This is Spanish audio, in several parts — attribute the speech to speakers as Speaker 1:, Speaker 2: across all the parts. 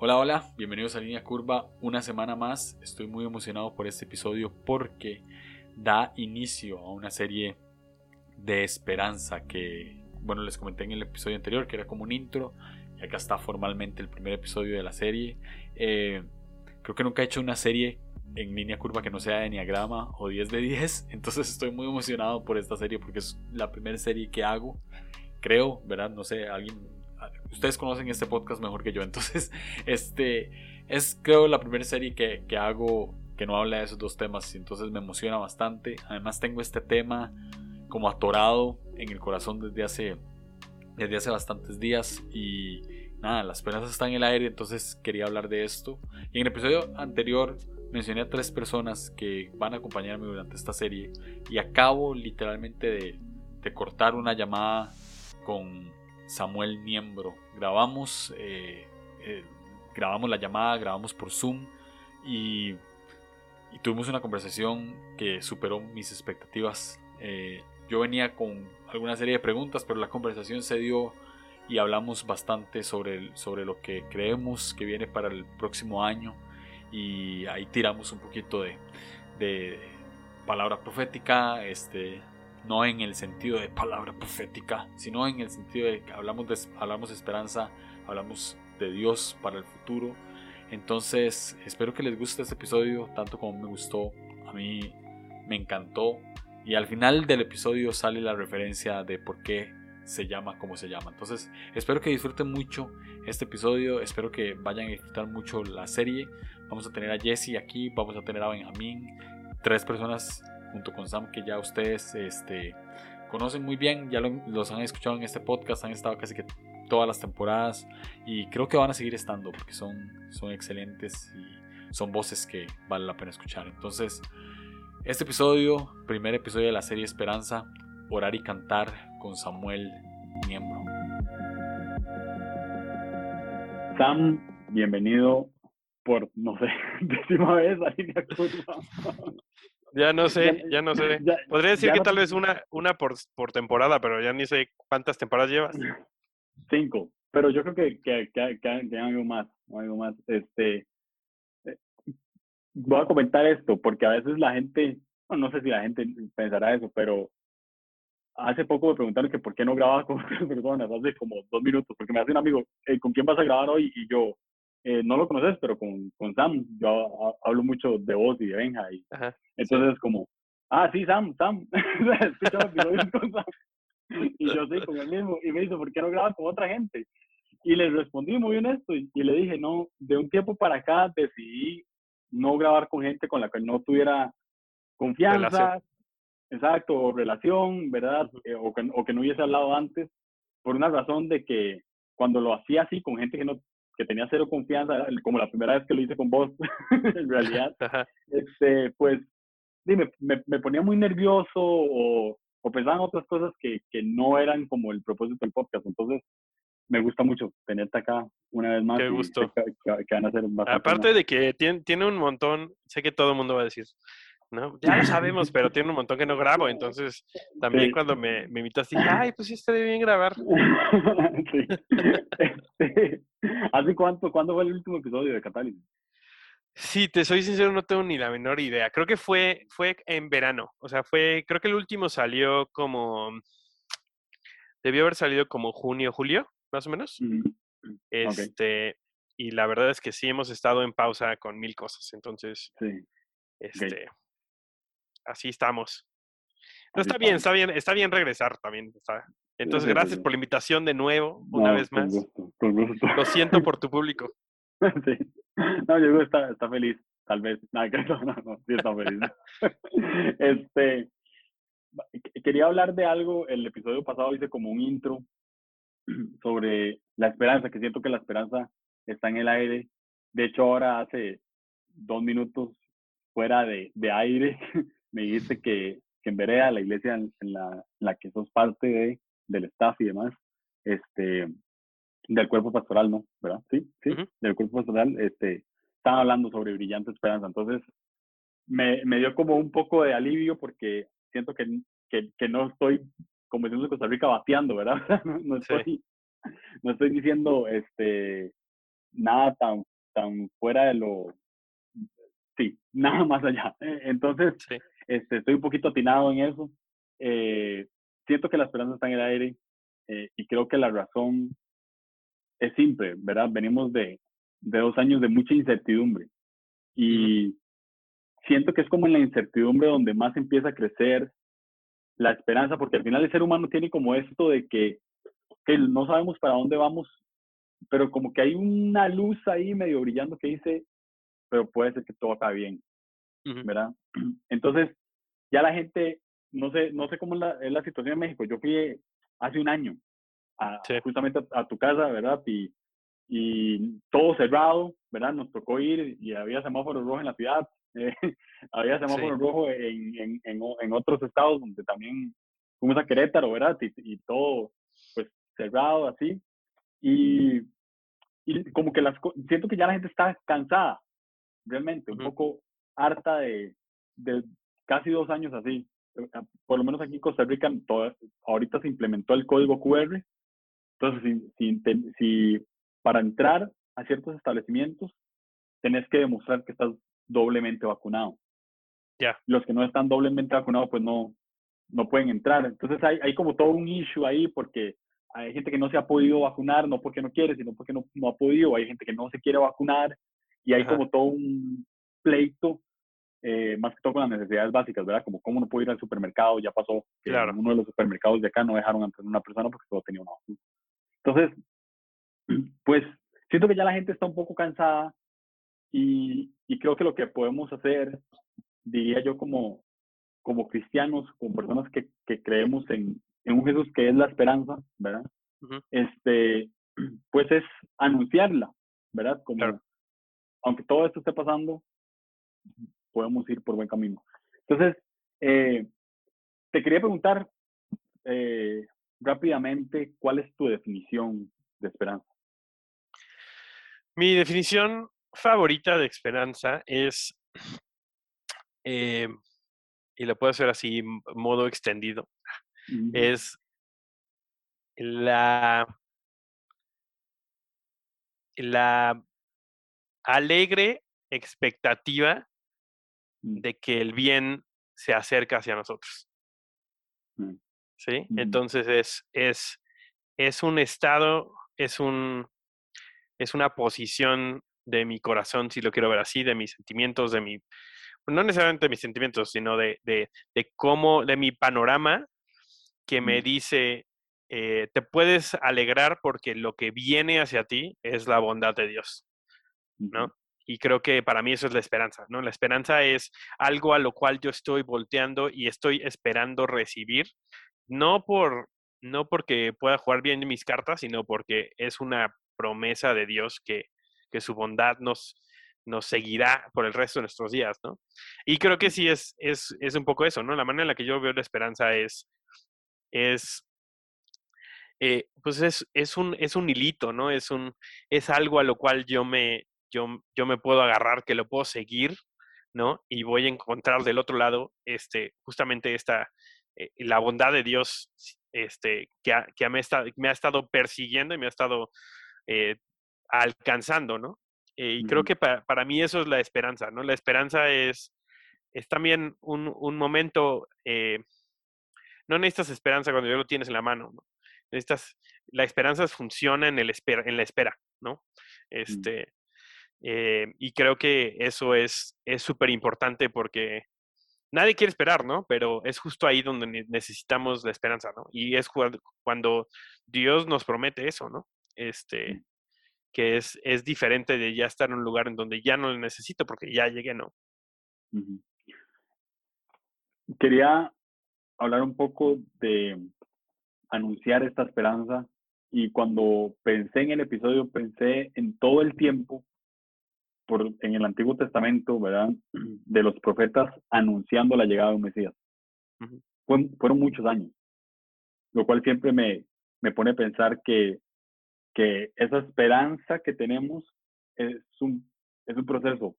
Speaker 1: Hola, hola, bienvenidos a Línea Curva una semana más. Estoy muy emocionado por este episodio porque da inicio a una serie de esperanza que, bueno, les comenté en el episodio anterior que era como un intro y acá está formalmente el primer episodio de la serie. Eh, creo que nunca he hecho una serie en línea curva que no sea de Enneagrama o 10 de 10, entonces estoy muy emocionado por esta serie porque es la primera serie que hago. Creo, ¿verdad? No sé, alguien ustedes conocen este podcast mejor que yo, entonces este es creo la primera serie que, que hago que no habla de esos dos temas, entonces me emociona bastante. Además tengo este tema como atorado en el corazón desde hace, desde hace bastantes días y nada, las penas están en el aire, entonces quería hablar de esto. Y en el episodio anterior mencioné a tres personas que van a acompañarme durante esta serie y acabo literalmente de, de cortar una llamada con Samuel Miembro. Grabamos, eh, eh, grabamos la llamada, grabamos por Zoom y, tuvimos una conversación que superó mis expectativas. Eh, yo venía con alguna serie de preguntas, pero la conversación se dio y hablamos bastante sobre, sobre lo que creemos que viene para el próximo año y ahí tiramos un poquito de, de palabra profética, este, no en el sentido de palabra profética, sino en el sentido de que hablamos de, hablamos de esperanza, hablamos de Dios para el futuro. Entonces, espero que les guste este episodio tanto como me gustó. A mí me encantó. Y al final del episodio sale la referencia de por qué se llama como se llama. Entonces, espero que disfruten mucho este episodio. Espero que vayan a disfrutar mucho la serie. Vamos a tener a Jesse aquí, vamos a tener a Benjamín. Tres personas junto con Sam, que ya ustedes este, conocen muy bien, ya los han escuchado en este podcast, han estado casi que todas las temporadas y creo que van a seguir estando porque son, son excelentes y son voces que vale la pena escuchar. Entonces, este episodio, primer episodio de la serie Esperanza, orar y cantar con Samuel Miembro. Sam, bienvenido por, no sé, décima vez a Línea
Speaker 2: ya no sé, ya no sé. Podría decir que tal vez una, una por, por, temporada, pero ya ni sé cuántas temporadas llevas.
Speaker 1: Cinco, pero yo creo que, que, que, que hay algo más, algo más. Este, eh, voy a comentar esto, porque a veces la gente, no sé si la gente pensará eso, pero hace poco me preguntaron que por qué no grababa con otras personas, hace como dos minutos, porque me hace un amigo, ¿con quién vas a grabar hoy? Y yo, eh, no lo conoces, pero con, con Sam, yo hablo mucho de vos y de Benja. Y, entonces, como, ah, sí, Sam, Sam. con Sam. Y yo sí, con el mismo. Y me dice, ¿por qué no grabas con otra gente? Y le respondí muy honesto y, y, le dije, no, de un tiempo para acá decidí no grabar con gente con la que no tuviera confianza, exacto, o relación, ¿verdad? Eh, o, que, o que no hubiese hablado antes, por una razón de que cuando lo hacía así con gente que no que tenía cero confianza, como la primera vez que lo hice con vos, en realidad, este, pues, dime, me, me, ponía muy nervioso o, o pensaba en otras cosas que, que, no eran como el propósito del podcast. Entonces, me gusta mucho tenerte acá una vez más.
Speaker 2: Qué gusto.
Speaker 1: Que, van a ser
Speaker 2: Aparte de que tiene, tiene un montón, sé que todo el mundo va a decir, ¿no? Ya lo sabemos, pero tiene un montón que no grabo, entonces también cuando me, me invitas ay, pues sí estaría bien grabar.
Speaker 1: sí. Este, ¿Hace cuánto, cuándo fue el último episodio de Catálisis?
Speaker 2: Sí, te soy sincero, no tengo ni la menor idea. Creo que fue, fue en verano, o sea, fue, creo que el último salió como, debió haber salido como junio, julio, más o menos. Este, y la verdad es que sí hemos estado en pausa con mil cosas, entonces, sí. este, así estamos. No, está bien, está bien, está bien regresar también. Entonces, gracias por la invitación de nuevo, una vez más. Lo siento por tu público.
Speaker 1: Sí. No, yo está, está feliz, tal vez. No, no, no, sí está feliz. este, quería hablar de algo, el episodio pasado hice como un intro sobre la esperanza, que siento que la esperanza está en el aire. De hecho, ahora hace dos minutos fuera de, de aire, me dijiste que, que en Berea, la iglesia en, la, la, que sos parte de, del staff y demás, este, del cuerpo pastoral, ¿no? ¿Verdad? Sí, sí, del cuerpo pastoral, este, estaban hablando sobre brillante esperanza. Entonces, me, me dio como un poco de alivio porque siento que, que, que no estoy, como decimos en Costa Rica, bateando, ¿verdad? no, estoy, no estoy diciendo, este,
Speaker 3: nada tan, tan fuera de lo, sí, nada más allá. Entonces, este, estoy un poquito atinado en eso. Eh, siento que la esperanza está en el aire eh, y creo que la razón es simple, ¿verdad? Venimos de, de dos años de mucha incertidumbre y siento que es como en la incertidumbre donde más empieza a crecer la esperanza, porque al final el ser humano tiene como esto de que, que no sabemos para dónde vamos, pero como que hay una luz ahí medio brillando que dice, pero puede ser que todo está bien, ¿verdad? Entonces, ya la gente, no sé, no sé cómo es la, es la situación en México. Yo fui hace un año a, justamente a, tu casa, ¿verdad? Y, y todo cerrado, ¿verdad? Nos tocó ir y había semáforos rojos en la ciudad, eh, había semáforos rojos en, en, en, en, otros estados donde también fuimos a Querétaro, ¿verdad? Y, y todo, pues, cerrado así. Y, y como que las siento que ya la gente está cansada, realmente, un poco harta de, de casi dos años así. Eh, por lo menos aquí en Costa Rica, ahorita se implementó el código QR. Entonces, si, si, para entrar a ciertos establecimientos, tenés que demostrar que estás doblemente vacunado.
Speaker 2: Ya.
Speaker 3: Los que no están doblemente vacunados, pues no, no pueden entrar. Entonces, hay, hay como todo un issue ahí porque hay gente que no se ha podido vacunar, no porque no quiere, sino porque no, no ha podido. Hay gente que no se quiere vacunar y hay como todo un pleito, eh, más que todo con las necesidades básicas, ¿verdad? Como cómo no puedo ir al supermercado, ya pasó que
Speaker 2: claro.
Speaker 3: uno de los supermercados de acá no dejaron entrar una persona porque solo tenía una vacuna. Entonces, pues siento que ya la gente está un poco cansada y, y creo que lo que podemos hacer, diría yo como, como cristianos, como personas que, que creemos en, en un Jesús que es la esperanza, ¿verdad? Este, pues es anunciarla, ¿verdad? Como, aunque todo esto esté pasando, podemos ir por buen camino. Entonces, eh, te quería preguntar eh, rápidamente, ¿cuál es tu definición de esperanza?
Speaker 2: Mi definición favorita de esperanza es, eh, y lo puedo hacer así, modo extendido, es la, la alegre expectativa. De que el bien se acerca hacia nosotros.
Speaker 3: Mm.
Speaker 2: ¿Sí? Entonces es, es, es un estado, es, un, es una posición de mi corazón, si lo quiero ver así, de mis sentimientos, de mi, no necesariamente de mis sentimientos, sino de, de, de cómo, de mi panorama que me dice, eh, te puedes alegrar porque lo que viene hacia ti es la bondad de Dios, ¿no? Y creo que para mí eso es la esperanza, ¿no? La esperanza es algo a lo cual yo estoy volteando y estoy esperando recibir, no por no porque pueda jugar bien mis cartas, sino porque es una promesa de Dios que, que su bondad nos, nos seguirá por el resto de nuestros días, ¿no? Y creo que sí es, es, es un poco eso, ¿no? La manera en la que yo veo la esperanza es, es eh, pues es, es, un, es un hilito, ¿no? Es, un, es algo a lo cual yo me, yo, yo me puedo agarrar, que lo puedo seguir, ¿no? Y voy a encontrar del otro lado, este, justamente esta, eh, la bondad de Dios, este, que, que me, está, me, ha estado persiguiendo y me ha estado eh, alcanzando, ¿no? Eh, y creo que para, para, mí eso es la esperanza, ¿no? La esperanza es, es también un, un momento, no necesitas esperanza cuando ya lo tienes en la mano, ¿no? Necesitas, la esperanza funciona en, el espera, en la espera, ¿no? Este, eh, y creo que eso es súper importante porque nadie quiere esperar, ¿no? Pero es justo ahí donde necesitamos la esperanza, ¿no? Y es cuando Dios nos promete eso, ¿no? Este, que es, es diferente de ya estar en un lugar en donde ya no lo necesito porque ya llegué, ¿no?
Speaker 3: Quería hablar un poco de anunciar esta esperanza y cuando pensé en el episodio pensé en todo el tiempo por, en el Antiguo Testamento, ¿verdad? De los profetas anunciando la llegada de un Mesías. fueron muchos años, lo cual siempre me, me pone a pensar que, que esa esperanza que tenemos es un, es un proceso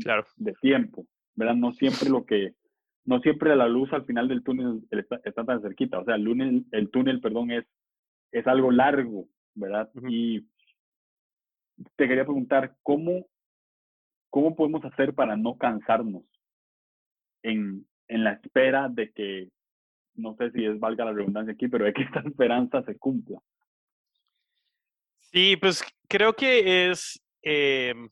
Speaker 2: claro.
Speaker 3: de tiempo, ¿verdad? No siempre lo que, no siempre la luz al final del túnel está, está tan cerquita, o sea, el, túnel, el túnel, perdón, es, es algo largo, ¿verdad? Y te quería preguntar, ¿cómo, cómo podemos hacer para no cansarnos en, en la espera de que, no sé si es valga la redundancia aquí, pero de que esta esperanza se cumpla?
Speaker 2: Sí, pues creo que es, em,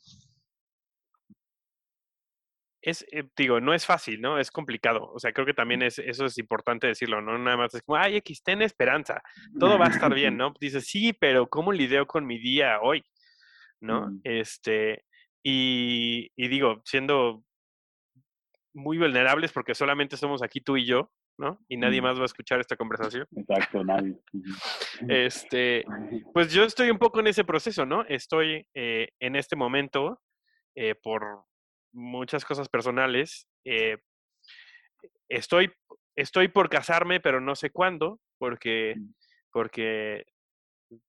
Speaker 2: es, eh, digo, no es fácil, ¿no? Es complicado. O sea, creo que también es, eso es importante decirlo, ¿no? Nada más es como, ay, X, ten esperanza, todo va a estar bien, ¿no? Dices, sí, pero ¿cómo lidio con mi día hoy? ¿No?
Speaker 3: Mm.
Speaker 2: Este, y, y digo, siendo muy vulnerables porque solamente somos aquí tú y yo, ¿no? Y nadie más va a escuchar esta conversación.
Speaker 3: Exacto, nadie.
Speaker 2: Este, pues yo estoy un poco en ese proceso, ¿no? Estoy eh, en este momento, eh, por muchas cosas personales, eh, estoy, estoy por casarme, pero no sé cuándo, porque,
Speaker 3: Mm.
Speaker 2: porque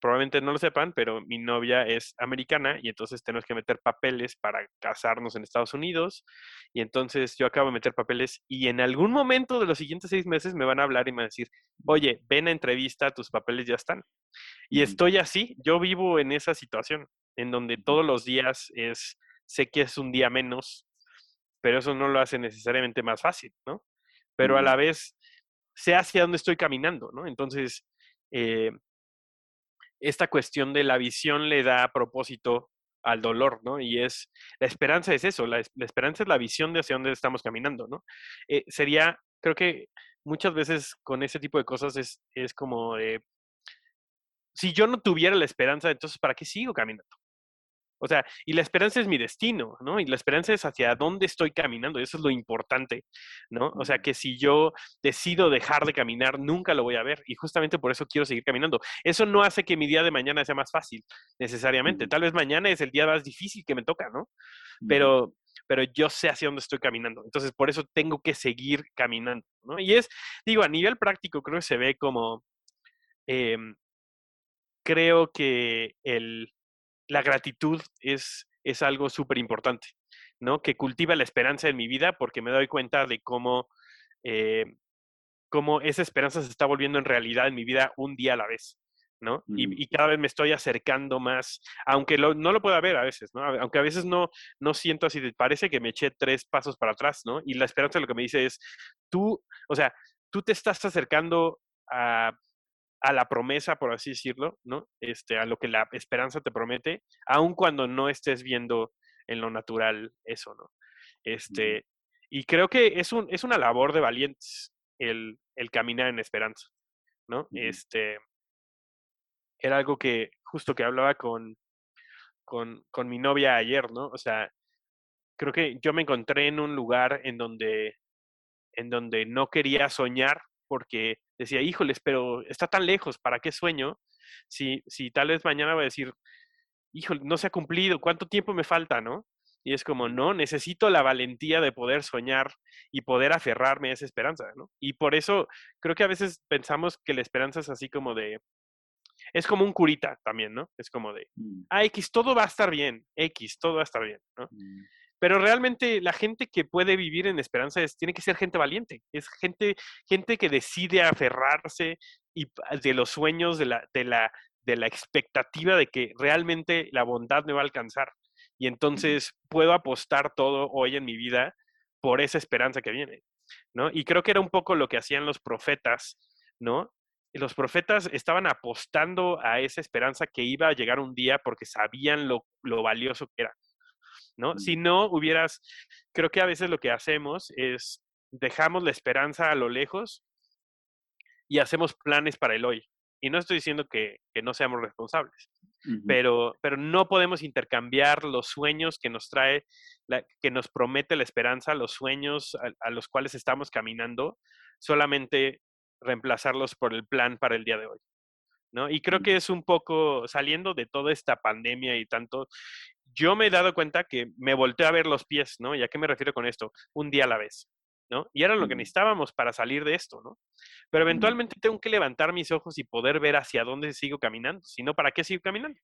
Speaker 2: probablemente no lo sepan, pero mi novia es americana y entonces tenemos que meter papeles para casarnos en Estados Unidos. Y entonces yo acabo de meter papeles y en algún momento de los siguientes seis meses me van a hablar y me van a decir, oye, ven a entrevista, tus papeles ya están. Y estoy así, yo vivo en esa situación, en donde todos los días es, sé que es un día menos, pero eso no lo hace necesariamente más fácil, ¿no? Pero a la vez sé hacia dónde estoy caminando, ¿no? Entonces, eh, esta cuestión de la visión le da propósito al dolor, ¿no? Y es, la esperanza es eso, la, es- la esperanza es la visión de hacia dónde estamos caminando, ¿no? Eh, sería, creo que muchas veces con ese tipo de cosas es, es como, de, si yo no tuviera la esperanza, entonces, ¿para qué sigo caminando? O sea, y la esperanza es mi destino, ¿no? Y la esperanza es hacia dónde estoy caminando, y eso es lo importante, ¿no? O sea, que si yo decido dejar de caminar, nunca lo voy a ver, y justamente por eso quiero seguir caminando. Eso no hace que mi día de mañana sea más fácil, necesariamente. Tal vez mañana es el día más difícil que me toca, ¿no? Pero, pero yo sé hacia dónde estoy caminando. Entonces, por eso tengo que seguir caminando, ¿no? Y es, digo, a nivel práctico, creo que se ve como, em, creo que el, la gratitud es, es algo súper importante, ¿no? Que cultiva la esperanza en mi vida porque me doy cuenta de cómo, eh, cómo esa esperanza se está volviendo en realidad en mi vida un día a la vez, ¿no? Y, y cada vez me estoy acercando más, aunque lo- no lo pueda ver a veces, ¿no? Aunque a veces no, no siento así, parece que me eché tres pasos para atrás, ¿no? Y la esperanza lo que me dice es, tú, o sea, tú te estás acercando a, a la promesa, por así decirlo, ¿no? Este, a lo que la esperanza te promete, aun cuando no estés viendo en lo natural eso, ¿no? Este, y creo que es, un, es una labor de valientes el, el caminar en esperanza, ¿no? Este, era algo que justo que hablaba con, con, con mi novia ayer, ¿no? O sea, creo que yo me encontré en un lugar en donde, en donde no quería soñar porque decía, híjoles, pero está tan lejos, ¿para qué sueño? Si, si tal vez mañana voy a decir, híjole, no se ha cumplido, ¿cuánto tiempo me falta, no? Y es como, no, necesito la valentía de poder soñar y poder aferrarme a esa esperanza, ¿no? Y por eso creo que a veces pensamos que la esperanza es así como de, es como un curita también, ¿no? Es como de,
Speaker 3: Mm,
Speaker 2: ah, X, todo va a estar bien, X, todo va a estar bien, ¿no?
Speaker 3: mm,
Speaker 2: Pero realmente la gente que puede vivir en esperanza es, tiene que ser gente valiente, es gente, gente que decide aferrarse y pa- de los sueños, de la, de la, de la expectativa de que realmente la bondad me va a alcanzar. Y entonces puedo apostar todo hoy en mi vida por esa esperanza que viene, ¿no? Y creo que era un poco lo que hacían los profetas, ¿no? Los profetas estaban apostando a esa esperanza que iba a llegar un día porque sabían lo, lo valioso que era. ¿No? Si no hubieras, creo que a veces lo que hacemos es dejamos la esperanza a lo lejos y hacemos planes para el hoy. Y no estoy diciendo que, que no seamos responsables, pero, pero no podemos intercambiar los sueños que nos trae, la- que nos promete la esperanza, los sueños a, a los cuales estamos caminando, solamente reemplazarlos por el plan para el día de hoy. ¿No? Y creo que es un poco saliendo de toda esta pandemia y tanto, yo me he dado cuenta que me volteé a ver los pies, ¿no? ¿Y a qué me refiero con esto? Un día a la vez, ¿no? Y era lo que necesitábamos para salir de esto, ¿no? Pero eventualmente tengo que levantar mis ojos y poder ver hacia dónde sigo caminando, si no, ¿para qué sigo caminando?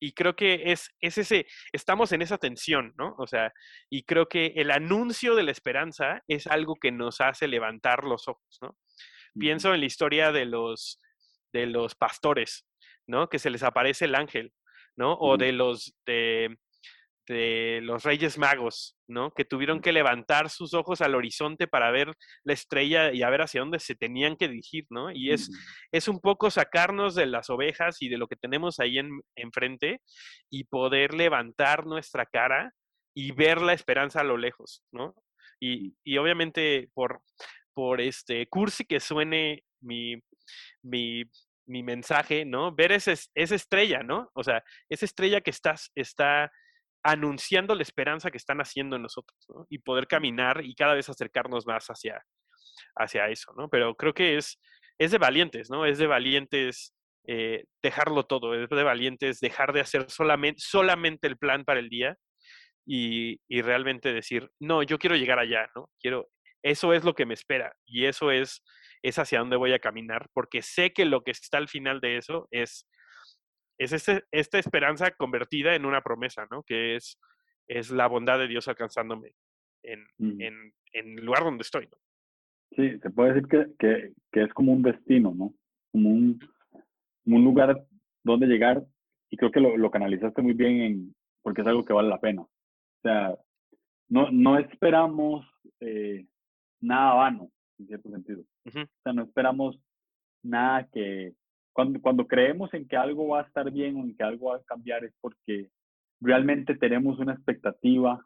Speaker 2: Y creo que es, es ese, estamos en esa tensión, ¿no? O sea, y creo que el anuncio de la esperanza es algo que nos hace levantar los ojos, ¿no? Pienso en la historia de los, de los pastores, ¿no? Que se les aparece el ángel, ¿no? O de los, de, de los Reyes Magos, ¿no? Que tuvieron que levantar sus ojos al horizonte para ver la estrella y a ver hacia dónde se tenían que dirigir, ¿no? Y es, es un poco sacarnos de las ovejas y de lo que tenemos ahí en, enfrente y poder levantar nuestra cara y ver la esperanza a lo lejos, ¿no? Y, y obviamente por, por este cursi que suene mi, mi, mi mensaje, ¿no? Ver esa, esa estrella, ¿no? O sea, esa estrella que estás, está anunciando la esperanza que están haciendo en nosotros, ¿no? Y poder caminar y cada vez acercarnos más hacia, hacia eso, ¿no? Pero creo que es, es de valientes, ¿no? Es de valientes eh, dejarlo todo, es de valientes dejar de hacer solamente, solamente el plan para el día y, y, realmente decir, no, yo quiero llegar allá, ¿no? Quiero, eso es lo que me espera y eso es, es hacia dónde voy a caminar, porque sé que lo que está al final de eso es es este, esta esperanza convertida en una promesa, ¿no? Que es, es la bondad de Dios alcanzándome en, en, en el lugar donde estoy, ¿no?
Speaker 3: Sí, se puede decir que, que, que es como un destino, ¿no? Como un, un lugar donde llegar y creo que lo, lo, canalizaste muy bien en, porque es algo que vale la pena. O sea, no, no esperamos eh, nada vano, en cierto sentido. O sea, no esperamos nada que, cuando, cuando creemos en que algo va a estar bien o en que algo va a cambiar es porque realmente tenemos una expectativa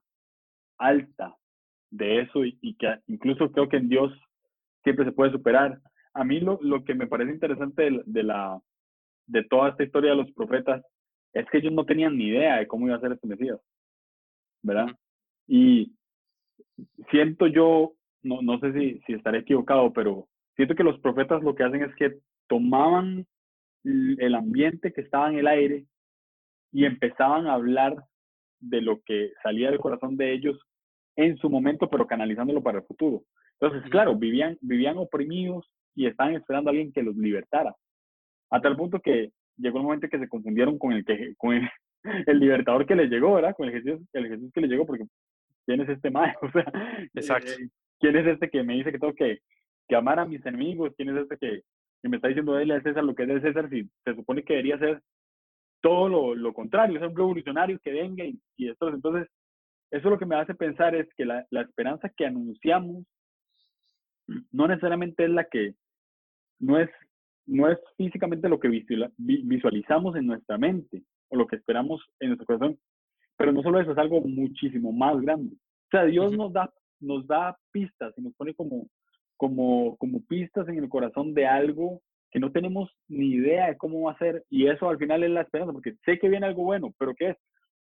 Speaker 3: alta de eso y, que incluso creo que en Dios siempre se puede superar. A mí lo, lo que me parece interesante de, de, la, de toda esta historia de los profetas es que ellos no tenían ni idea de cómo iba a ser este Mesías, ¿verdad? Y siento yo, no, no sé si, si estaré equivocado, pero siento que los profetas lo que hacen es que tomaban el ambiente que estaba en el aire y empezaban a hablar de lo que salía del corazón de ellos en su momento, pero canalizándolo para el futuro. Entonces, claro, vivían, vivían oprimidos y estaban esperando a alguien que los libertara. A tal punto que llegó el momento que se confundieron con el, que, con el, libertador que les llegó, ¿verdad? Con el Jesús, el Jesús que les llegó, porque ¿quién es este maestro? O sea,
Speaker 2: Exacto.
Speaker 3: Eh, ¿quién es este que me dice que tengo que, que amar a mis enemigos? ¿Quién es este que, y me está diciendo él a César lo que es de César, si se supone que debería ser todo lo, lo contrario, ser un revolucionario que venga y, y esto. Entonces, eso lo que me hace pensar es que la, la esperanza que anunciamos no necesariamente es la que, no es, no es físicamente lo que visualizamos en nuestra mente o lo que esperamos en nuestro corazón, pero no solo eso, es algo muchísimo más grande. O sea, Dios nos da, nos da pistas y nos pone como, como, como pistas en el corazón de algo que no tenemos ni idea de cómo va a ser y eso al final es la esperanza, porque sé que viene algo bueno, pero ¿qué es?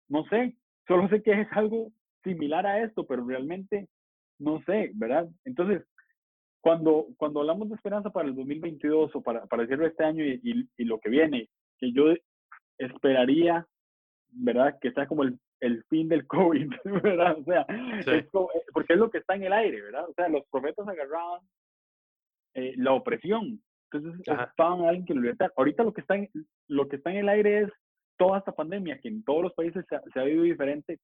Speaker 3: No sé, solo sé que es algo similar a esto, pero realmente no sé, ¿verdad? Entonces, cuando, cuando hablamos de esperanza para el 2022 o para, para decirlo este año y, y, y lo que viene, que yo esperaría, ¿verdad? Que sea como el el fin del COVID, ¿verdad? O sea, es como, eh, porque es lo que está en el aire, ¿verdad? O sea, los profetas agarraban eh, la opresión, entonces estaban a alguien que lo libertara. Ahorita lo que, está en, lo que está en el aire es toda esta pandemia, que en todos los países se ha, se ha vivido diferente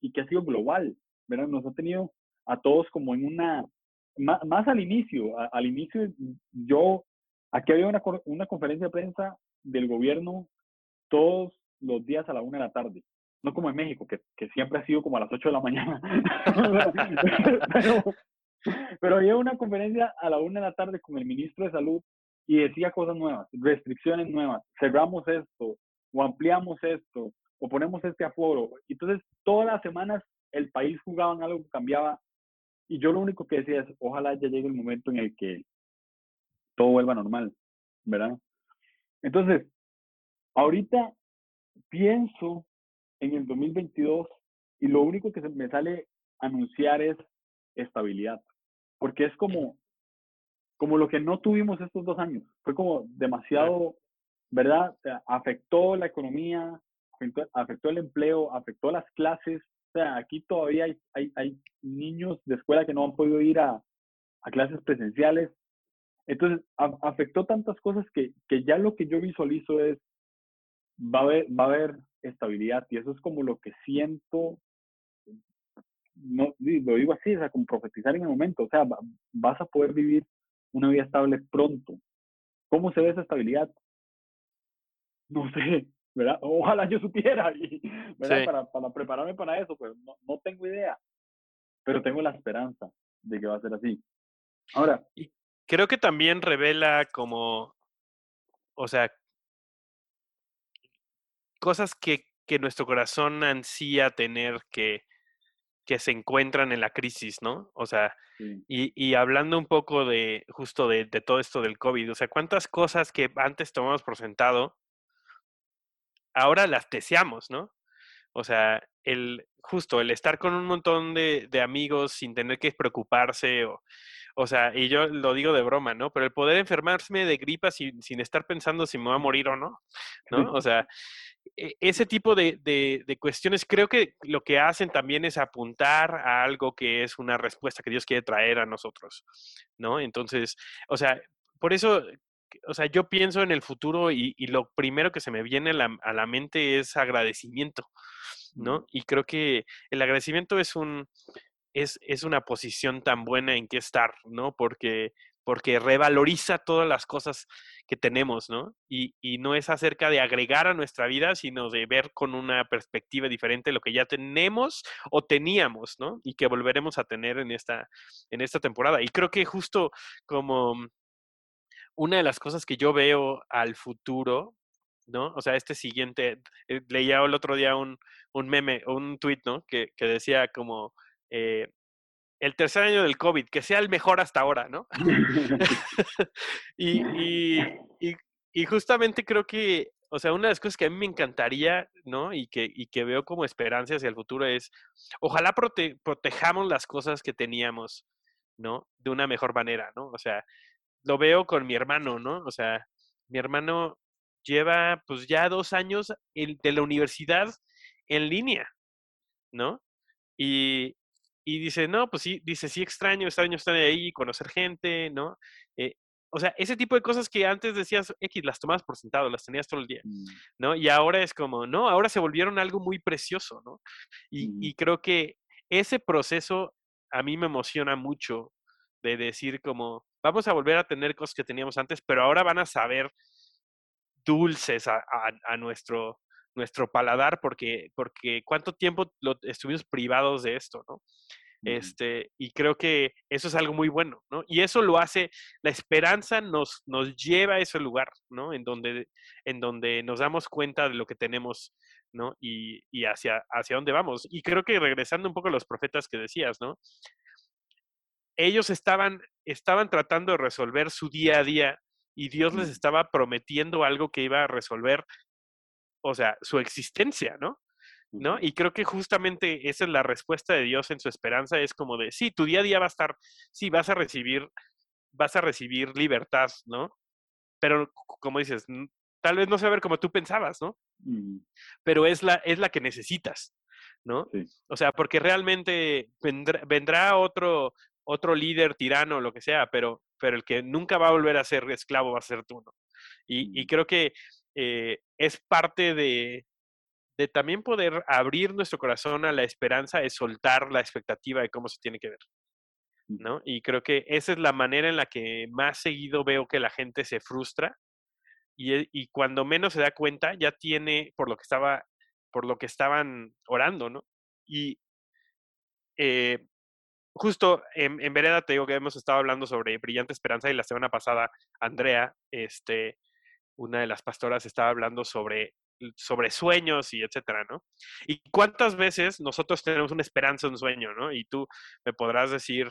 Speaker 3: y que ha sido global, ¿verdad? Nos ha tenido a todos como en una, más, más al inicio, a, al inicio yo, aquí había una, una conferencia de prensa del gobierno todos los días a la una de la tarde no como en México, que, que, siempre ha sido como a las 8 de la mañana. pero, pero había una conferencia a la 1 de la tarde con el ministro de Salud y decía cosas nuevas, restricciones nuevas, cerramos esto, o ampliamos esto, o ponemos este aforo. Entonces, todas las semanas el país jugaba en algo que cambiaba. Y yo lo único que decía es, ojalá ya llegue el momento en el que todo vuelva normal, ¿verdad? Entonces, ahorita pienso en el 2022 y lo único que me sale anunciar es estabilidad, porque es como, como lo que no tuvimos estos dos años, fue como demasiado, ¿verdad? afectó la economía, afectó, el empleo, afectó las clases, o sea, aquí todavía hay, hay, hay niños de escuela que no han podido ir a, a clases presenciales, entonces afectó tantas cosas que, que ya lo que yo visualizo es, va a haber, va a haber estabilidad y eso es como lo que siento, no, lo digo así, o sea, como profetizar en el momento, o sea, vas a poder vivir una vida estable pronto. ¿Cómo se ve esa estabilidad? No sé, ¿verdad? Ojalá yo supiera, y, ¿verdad? Para, para, prepararme para eso, pero no, no tengo idea. Pero tengo la esperanza de que va a ser así. Ahora.
Speaker 2: Creo que también revela como, o sea, cosas que, que nuestro corazón ansía tener que, que se encuentran en la crisis, ¿no? O sea, y, y, hablando un poco de justo de, de, todo esto del COVID, o sea, cuántas cosas que antes tomamos por sentado, ahora las deseamos, ¿no? O sea, el justo el estar con un montón de, de amigos sin tener que preocuparse o, o sea, y yo lo digo de broma, ¿no? Pero el poder enfermarme de gripa sin, sin estar pensando si me voy a morir o no, ¿no? O sea, ese tipo de, de, cuestiones creo que lo que hacen también es apuntar a algo que es una respuesta que Dios quiere traer a nosotros, ¿no? Entonces, o sea, por eso, o sea, yo pienso en el futuro y, y lo primero que se me viene a la, a la mente es agradecimiento, ¿no? Y creo que el agradecimiento es un, es, es una posición tan buena en que estar, ¿no? Porque, porque revaloriza todas las cosas que tenemos, ¿no? Y, no es acerca de agregar a nuestra vida, sino de ver con una perspectiva diferente lo que ya tenemos o teníamos, ¿no? Y que volveremos a tener en esta, en esta temporada. Y creo que justo como una de las cosas que yo veo al futuro, ¿no? O sea, este siguiente, eh, leía el otro día un, un meme, un tweet, ¿no? Que, que decía como eh, el tercer año del COVID, que sea el mejor hasta ahora, ¿no? y, y, justamente creo que, o sea, una de las cosas que a mí me encantaría, ¿no? Y que, y que veo como esperanza hacia el futuro es, ojalá protejamos las cosas que teníamos, ¿no? De una mejor manera, ¿no? O sea, lo veo con mi hermano, ¿no? O sea, mi hermano lleva pues ya dos años de la universidad en línea, ¿no? Y, y dice, no, pues sí, dice, sí extraño, extraño estar ahí, conocer gente, ¿no? Eh, o sea, ese tipo de cosas que antes decías, X, las tomabas por sentado, las tenías todo el día, mm. ¿no? Y ahora es como, no, ahora se volvieron algo muy precioso, ¿no? Y, mm. y creo que ese proceso a mí me emociona mucho de decir como, vamos a volver a tener cosas que teníamos antes, pero ahora van a saber dulces a, a, a nuestro, nuestro paladar porque, porque cuánto tiempo lo, estuvimos privados de esto, ¿no? Este, y creo que eso es algo muy bueno, ¿no? Y eso lo hace, la esperanza nos, nos lleva a ese lugar, ¿no? En donde, en donde nos damos cuenta de lo que tenemos, ¿no? Y, y hacia, hacia dónde vamos. Y creo que regresando un poco a los profetas que decías, ¿no? Ellos estaban, estaban tratando de resolver su día a día y Dios les estaba prometiendo algo que iba a resolver o sea, su existencia, ¿no? ¿No? Y creo que justamente esa es la respuesta de Dios en su esperanza, es como de, sí, tu día a día va a estar, sí, vas a recibir, vas a recibir libertad, ¿no? Pero como dices, tal vez no se va a ver como tú pensabas, ¿no? Pero es la, es la que necesitas, ¿no? O sea, porque realmente vendrá, vendrá, otro, otro líder, tirano, lo que sea, pero, pero el que nunca va a volver a ser esclavo va a ser tú, ¿no? Y, y creo que eh, es parte de, de también poder abrir nuestro corazón a la esperanza, es soltar la expectativa de cómo se tiene que ver. ¿no? Y creo que esa es la manera en la que más seguido veo que la gente se frustra y, e, y, cuando menos se da cuenta ya tiene por lo que estaba por lo que estaban orando, ¿no? Y eh, justo en, en, Vereda te digo que hemos estado hablando sobre brillante esperanza y la semana pasada Andrea este una de las pastoras estaba hablando sobre, sobre sueños y etcétera, ¿no? Y cuántas veces nosotros tenemos una esperanza, un sueño, ¿no? Y tú me podrás decir,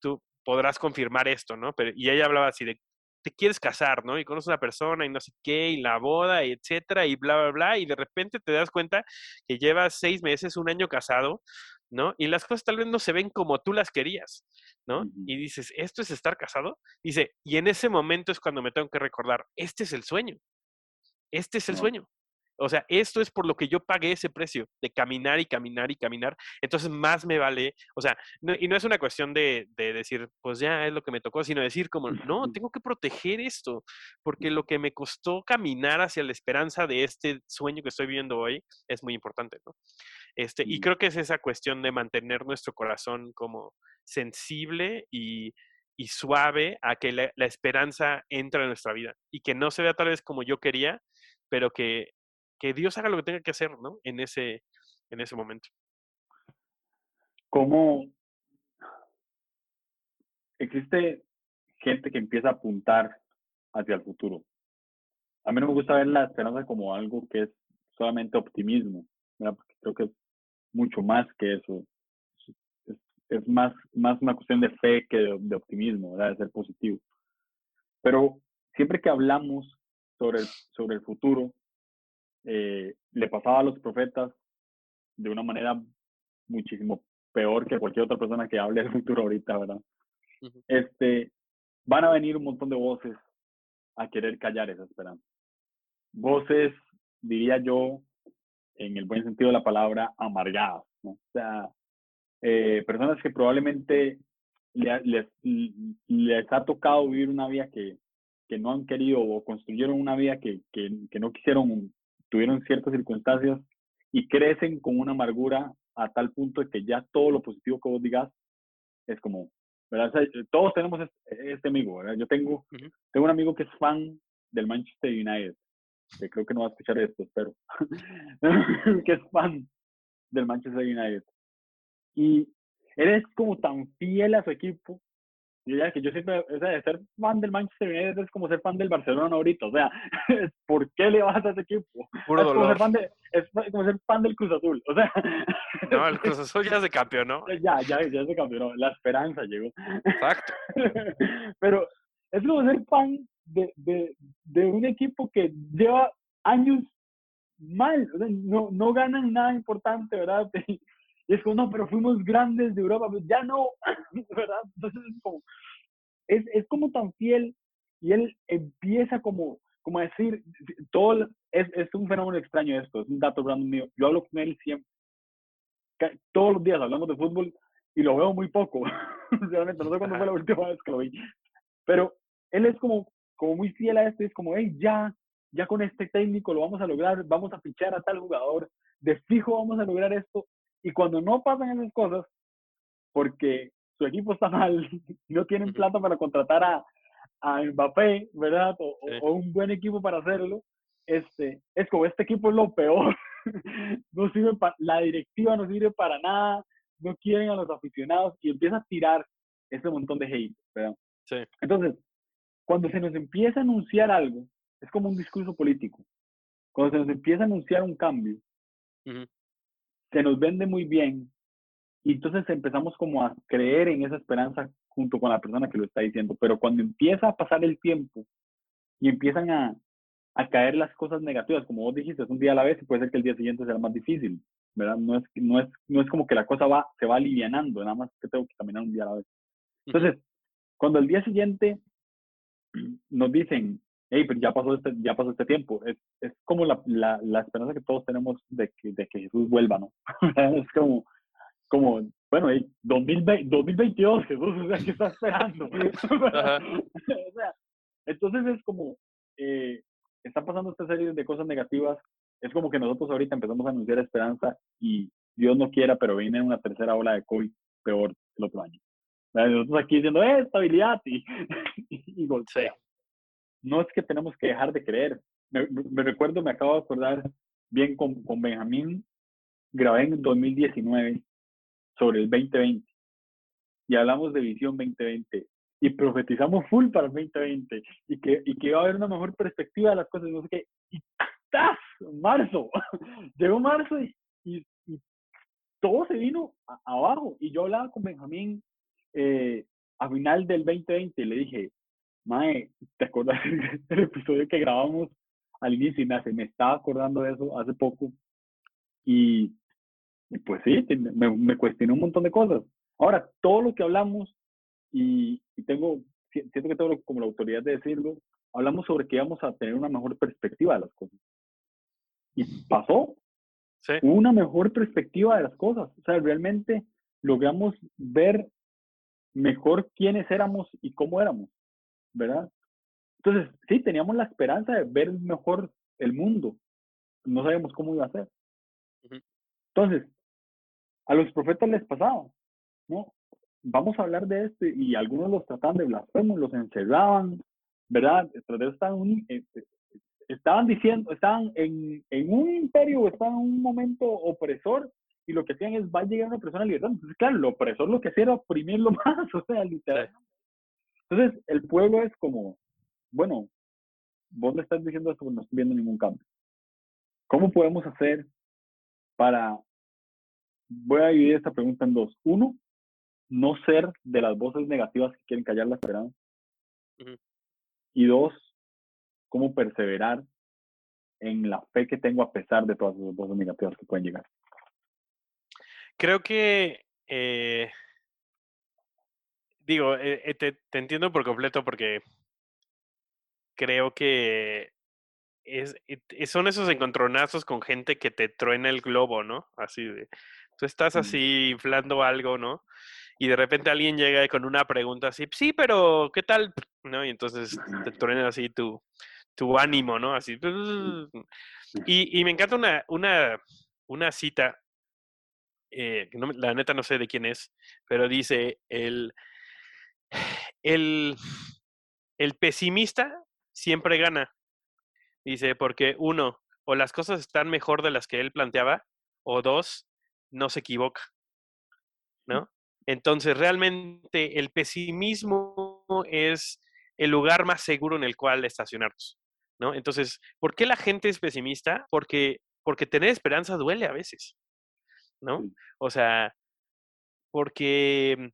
Speaker 2: tú podrás confirmar esto, ¿no? Pero, y ella hablaba así de, te quieres casar, ¿no? Y conoces a una persona y no sé qué, y la boda, etcétera, y bla, bla, bla, y de repente te das cuenta que llevas seis meses, un año casado, ¿no? Y las cosas tal vez no se ven como tú las querías, ¿no? Y dices, ¿esto es estar casado? Dice, y en ese momento es cuando me tengo que recordar, este es el sueño, este es el sueño. O sea, esto es por lo que yo pagué ese precio de caminar y caminar y caminar. Entonces, más me vale, o sea, y no es una cuestión de, de, decir, pues ya es lo que me tocó, sino decir como, no, tengo que proteger esto, porque lo que me costó caminar hacia la esperanza de este sueño que estoy viviendo hoy es muy importante, ¿no? Este, y creo que es esa cuestión de mantener nuestro corazón como sensible y, y suave a que la, la esperanza entre en nuestra vida y que no se vea tal vez como yo quería, pero que que Dios haga lo que tenga que hacer, ¿no? En ese, en ese momento.
Speaker 3: ¿Cómo existe gente que empieza a apuntar hacia el futuro? A mí no me gusta ver la esperanza como algo que es solamente optimismo, porque creo que es mucho más que eso. Es, más, más una cuestión de fe que de, optimismo, de ser positivo. Pero siempre que hablamos sobre el, sobre el futuro, eh, le pasaba a los profetas de una manera muchísimo peor que cualquier otra persona que hable del futuro ahorita, ¿verdad? Este, van a venir un montón de voces a querer callar esa esperanza. Voces, diría yo, en el buen sentido de la palabra, amargadas, ¿no? O sea, eh, personas que probablemente les, les, ha tocado vivir una vida que, que no han querido o construyeron una vida que, que, que no quisieron, tuvieron ciertas circunstancias y crecen con una amargura a tal punto de que ya todo lo positivo que vos digas es como, ¿verdad? todos tenemos este, este, amigo, ¿verdad? Yo tengo, tengo un amigo que es fan del Manchester United, que creo que no va a escuchar esto, espero, que es fan del Manchester United. Y él es como tan fiel a su equipo yo ya que yo siempre, o sea, ser fan del Manchester United es como ser fan del Barcelona ahorita, o sea, ¿por qué le vas a ese equipo?
Speaker 2: Puro
Speaker 3: es,
Speaker 2: dolor.
Speaker 3: Como ser fan de, es como ser fan del Cruz Azul, o sea.
Speaker 2: No, el Cruz Azul ya se campeón, ¿no?
Speaker 3: Ya, ya, ya se campeonó, la esperanza llegó.
Speaker 2: Exacto.
Speaker 3: Pero es como ser fan de, de, de un equipo que lleva años mal, o sea, no, no ganan nada importante, ¿verdad? Y es como, no, pero fuimos grandes de Europa, pues ya no, ¿verdad? Entonces es como, es, es como tan fiel y él empieza como, como a decir, todo, es, es un fenómeno extraño esto, es un dato random mío. Yo hablo con él siempre, todos los días hablamos de fútbol y lo veo muy poco, realmente, no sé cuándo fue la última vez que lo vi, pero él es como, como muy fiel a esto, es como, hey, ya, ya con este técnico lo vamos a lograr, vamos a fichar a tal jugador, de fijo vamos a lograr esto, y cuando no pasan esas cosas, porque su equipo está mal, no tienen plata para contratar a, a Mbappé, ¿verdad? O, un buen equipo para hacerlo, este, es como este equipo es lo peor. no sirve la directiva no sirve para nada, no quieren a los aficionados y empieza a tirar ese montón de hate, ¿verdad?
Speaker 2: Sí.
Speaker 3: Entonces, cuando se nos empieza a anunciar algo, es como un discurso político. Cuando se nos empieza a anunciar un cambio, se nos vende muy bien y entonces empezamos como a creer en esa esperanza junto con la persona que lo está diciendo. Pero cuando empieza a pasar el tiempo y empiezan a, a caer las cosas negativas, como vos dijiste, es un día a la vez y puede ser que el día siguiente sea más difícil, ¿verdad? No es, no es, no es como que la cosa va, se va alivianando, nada más que tengo que caminar un día a la vez. Entonces, cuando el día siguiente nos dicen, hey, pero ya pasó este, ya pasó este tiempo. Es, es como la, la, la, esperanza que todos tenemos de que, de que Jesús vuelva, ¿no? es como, como bueno, hey, 2020, 2022, Jesús, o sea, ¿qué está esperando? o sea, entonces es como, eh, están pasando esta serie de cosas negativas. Es como que nosotros ahorita empezamos a anunciar esperanza y Dios no quiera, pero viene una tercera ola de COVID peor el otro año. Nosotros aquí diciendo, eh, estabilidad y, y, golpea no es que tenemos que dejar de creer. Me, recuerdo, me acabo de acordar bien con, con Benjamín, grabé en 2019 sobre el 2020 y hablamos de visión 2020 y profetizamos full para el 2020 y que, y que iba a haber una mejor perspectiva de las cosas, no sé qué. Y ¡tas! Marzo. Llegó marzo y, y, todo se vino abajo. Y yo hablaba con Benjamín eh, a final del 2020 y le dije, Mae, ¿te acuerdas del episodio que grabamos al inicio? Y me, me estaba acordando de eso hace poco. Y, pues sí, me, me, cuestioné un montón de cosas. Ahora, todo lo que hablamos, y, y tengo, siento que tengo como la autoridad de decirlo, hablamos sobre que íbamos a tener una mejor perspectiva de las cosas. Y pasó.
Speaker 2: Sí.
Speaker 3: Una mejor perspectiva de las cosas. O sea, realmente logramos ver mejor quiénes éramos y cómo éramos. ¿Verdad? Entonces, sí, teníamos la esperanza de ver mejor el mundo. No sabíamos cómo iba a ser. Entonces, a los profetas les pasaba, ¿no? Vamos a hablar de esto y algunos los trataban de blasfemos, los encerraban, ¿verdad? Estaban estaban diciendo, estaban en, en un imperio, estaban en un momento opresor, y lo que hacían es, va a llegar una persona libertad. Entonces, claro, el opresor lo que hacía era oprimirlo más, o sea, literal. Entonces, el pueblo es como, bueno, vos le estás diciendo esto, no estoy viendo ningún cambio. ¿Cómo podemos hacer para, voy a dividir esta pregunta en dos. Uno, no ser de las voces negativas que quieren callar la esperanza. Y dos, cómo perseverar en la fe que tengo a pesar de todas esas voces negativas que pueden llegar.
Speaker 2: Creo que, eh, digo, eh, eh, te, entiendo por completo porque creo que es, son esos encontronazos con gente que te truena el globo, ¿no? Así de, tú estás así inflando algo, ¿no? Y de repente alguien llega con una pregunta así, sí, pero ¿qué tal? ¿No? Y entonces te truena así tu, tu ánimo, ¿no? Así. Y, y me encanta una, una, una cita eh, la neta no sé de quién es, pero dice, el, el, el pesimista siempre gana. Dice, porque uno, o las cosas están mejor de las que él planteaba, o dos, no se equivoca. ¿No? Entonces, realmente el pesimismo es el lugar más seguro en el cual estacionarnos. ¿No? Entonces, ¿por qué la gente es pesimista? Porque, porque tener esperanza duele a veces. ¿no? O sea, porque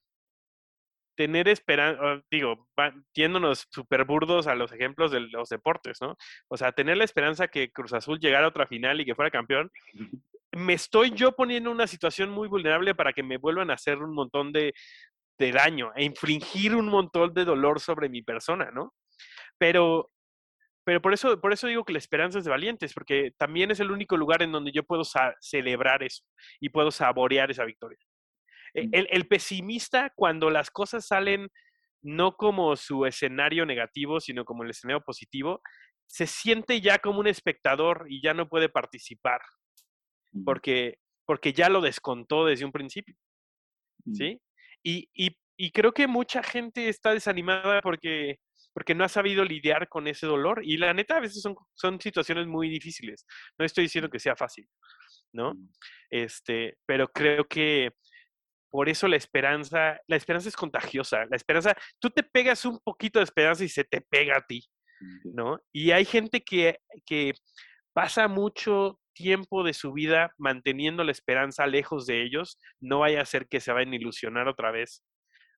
Speaker 2: tener esperanza, digo, tiéndonos súper burdos a los ejemplos de los deportes, ¿no? O sea, tener la esperanza que Cruz Azul llegara a otra final y que fuera campeón, me estoy yo poniendo en una situación muy vulnerable para que me vuelvan a hacer un montón de, de daño, e infringir un montón de dolor sobre mi persona, ¿no? Pero pero por eso, por eso digo que la esperanza es de valientes, porque también es el único lugar en donde yo puedo celebrar eso y puedo saborear esa victoria. E,
Speaker 3: mm.
Speaker 2: El, pesimista, cuando las cosas salen no como su escenario negativo, sino como el escenario positivo, se siente ya como un espectador y ya no puede participar, porque, porque ya lo descontó desde un principio.
Speaker 3: Mm.
Speaker 2: ¿Sí? Y, y, y creo que mucha gente está desanimada porque porque no ha sabido lidiar con ese dolor. Y la neta, a veces son, son situaciones muy difíciles. No estoy diciendo que sea fácil, ¿no?
Speaker 3: Mm.
Speaker 2: Este, pero creo que por eso la esperanza, la esperanza es contagiosa. La esperanza, tú te pegas un poquito de esperanza y se te pega a ti, ¿no? Y hay gente que, que pasa mucho tiempo de su vida manteniendo la esperanza lejos de ellos, no vaya a ser que se vayan a ilusionar otra vez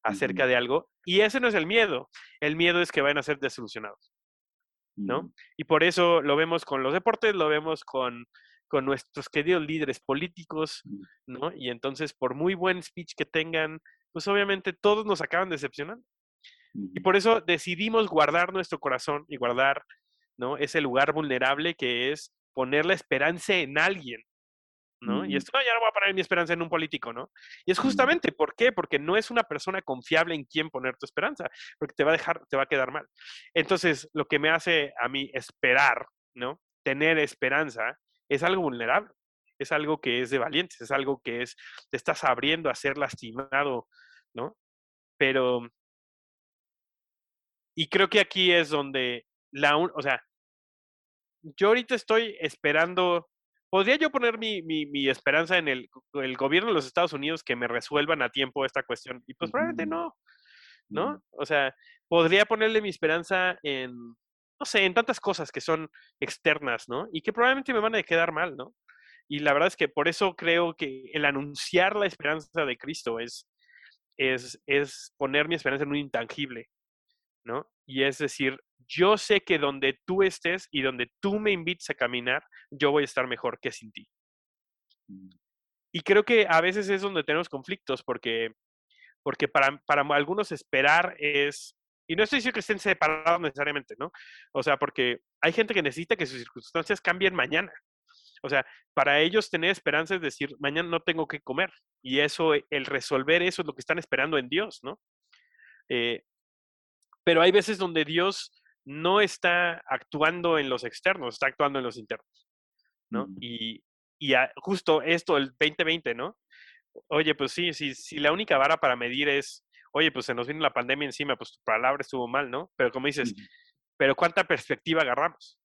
Speaker 2: acerca de algo. Y ese no es el miedo. El miedo es que van a ser desilusionados. ¿No? Y por eso lo vemos con los deportes, lo vemos con, con nuestros queridos líderes políticos, ¿no? Y entonces, por muy buen speech que tengan, pues obviamente todos nos acaban decepcionando. Y por eso decidimos guardar nuestro corazón y guardar, ¿no? Ese lugar vulnerable que es poner la esperanza en alguien, ¿no? Y esto, no, ya no voy a poner mi esperanza en un político, ¿no? Y es justamente, ¿por qué? Porque no es una persona confiable en quien poner tu esperanza, porque te va a dejar, te va a quedar mal. Entonces, lo que me hace a mí esperar, ¿no? Tener esperanza es algo vulnerable, es algo que es de valientes, es algo que es, te estás abriendo a ser lastimado, ¿no? Pero, y creo que aquí es donde la, o sea, yo ahorita estoy esperando ¿Podría yo poner mi, mi, esperanza en el, el, gobierno de los Estados Unidos que me resuelvan a tiempo esta cuestión? Y pues probablemente no, ¿no? O sea, podría ponerle mi esperanza en, no sé, en tantas cosas que son externas, ¿no? Y que probablemente me van a quedar mal, ¿no? Y la verdad es que por eso creo que el anunciar la esperanza de Cristo es, es, es poner mi esperanza en un intangible, ¿no? Y es decir, yo sé que donde tú estés y donde tú me invites a caminar, yo voy a estar mejor que sin ti.
Speaker 3: Mm.
Speaker 2: Y creo que a veces es donde tenemos conflictos, porque, porque para, para algunos esperar es, y no estoy diciendo que estén separados necesariamente, ¿no? O sea, porque hay gente que necesita que sus circunstancias cambien mañana. O sea, para ellos tener esperanza es decir, mañana no tengo que comer. Y eso, el resolver eso es lo que están esperando en Dios, ¿no? Eh, pero hay veces donde Dios no está actuando en los externos, está actuando en los internos, ¿no? Y, y justo esto, el 2020, ¿no? Oye, pues sí, si, si la única vara para medir es, oye, pues se nos vino la pandemia encima, pues tu palabra estuvo mal, ¿no? Pero como dices, pero ¿cuánta perspectiva agarramos?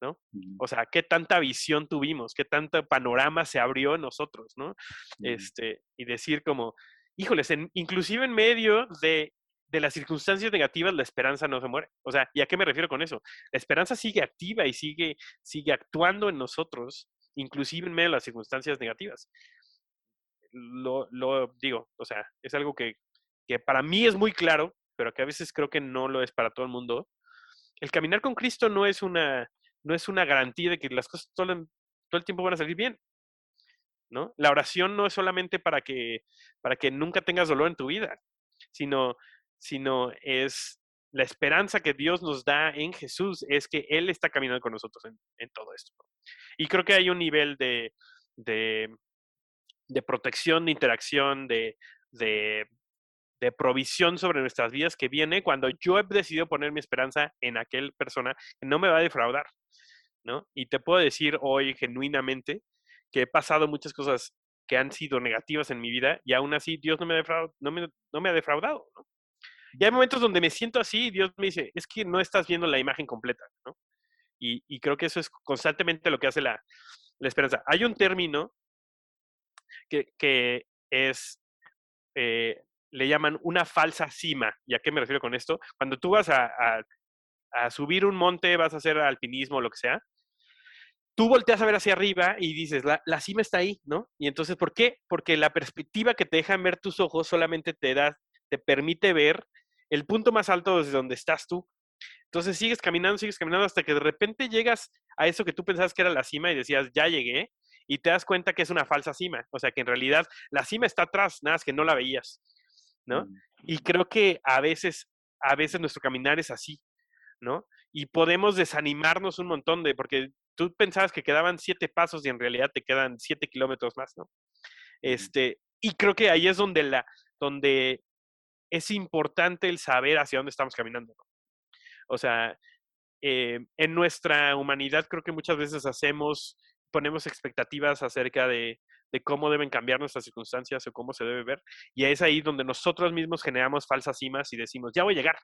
Speaker 2: ¿no? O sea, qué tanta visión tuvimos, qué tanto panorama se abrió en nosotros, ¿no? Este, y decir como, híjoles, inclusive en medio de, de, las circunstancias negativas, la esperanza no se muere. O sea, ¿y a qué me refiero con eso? La esperanza sigue activa y sigue, sigue actuando en nosotros, inclusive en medio de las circunstancias negativas. Lo, lo digo, o sea, es algo que, que para mí es muy claro, pero que a veces creo que no lo es para todo el mundo. El caminar con Cristo no es una, no es una garantía de que las cosas todo, todo el tiempo van a salir bien. ¿no? La oración no es solamente para que, para que nunca tengas dolor en tu vida, sino, sino es la esperanza que Dios nos da en Jesús, es que Él está caminando con nosotros en, todo esto. Y creo que hay un nivel de, de, de protección, de interacción, de, de, de, provisión sobre nuestras vidas que viene cuando yo he decidido poner mi esperanza en aquel persona que no me va a defraudar. ¿no? Y te puedo decir hoy genuinamente que he pasado muchas cosas que han sido negativas en mi vida y aún así Dios no me ha defraudado. No me, ha defraudado. Y hay momentos donde me siento así y Dios me dice, es que no estás viendo la imagen completa. ¿no? Y, creo que eso es constantemente lo que hace la, la esperanza. Hay un término que, que es, eh, le llaman una falsa cima. ¿Y a qué me refiero con esto? Cuando tú vas a, subir un monte, vas a hacer alpinismo lo que sea, tú volteas a ver hacia arriba y dices, la, la, cima está ahí, ¿no? Y entonces, ¿por qué? Porque la perspectiva que te dejan ver tus ojos solamente te da, te permite ver el punto más alto desde donde estás tú. Entonces sigues caminando, sigues caminando hasta que de repente llegas a eso que tú pensabas que era la cima y decías, ya llegué, y te das cuenta que es una falsa cima. O sea, que en realidad la cima está atrás, nada más que no la veías, ¿no? Y creo que a veces, a veces nuestro caminar es así, ¿no? Y podemos desanimarnos un montón de, porque tú pensabas que quedaban siete pasos y en realidad te quedan siete kilómetros más, ¿no? Este, y creo que ahí es donde, la, donde es importante el saber hacia dónde estamos caminando. ¿no? O sea, eh, en nuestra humanidad creo que muchas veces hacemos, ponemos expectativas acerca de, de cómo deben cambiar nuestras circunstancias o cómo se debe ver. Y es ahí donde nosotros mismos generamos falsas cimas y decimos, ya voy a llegar.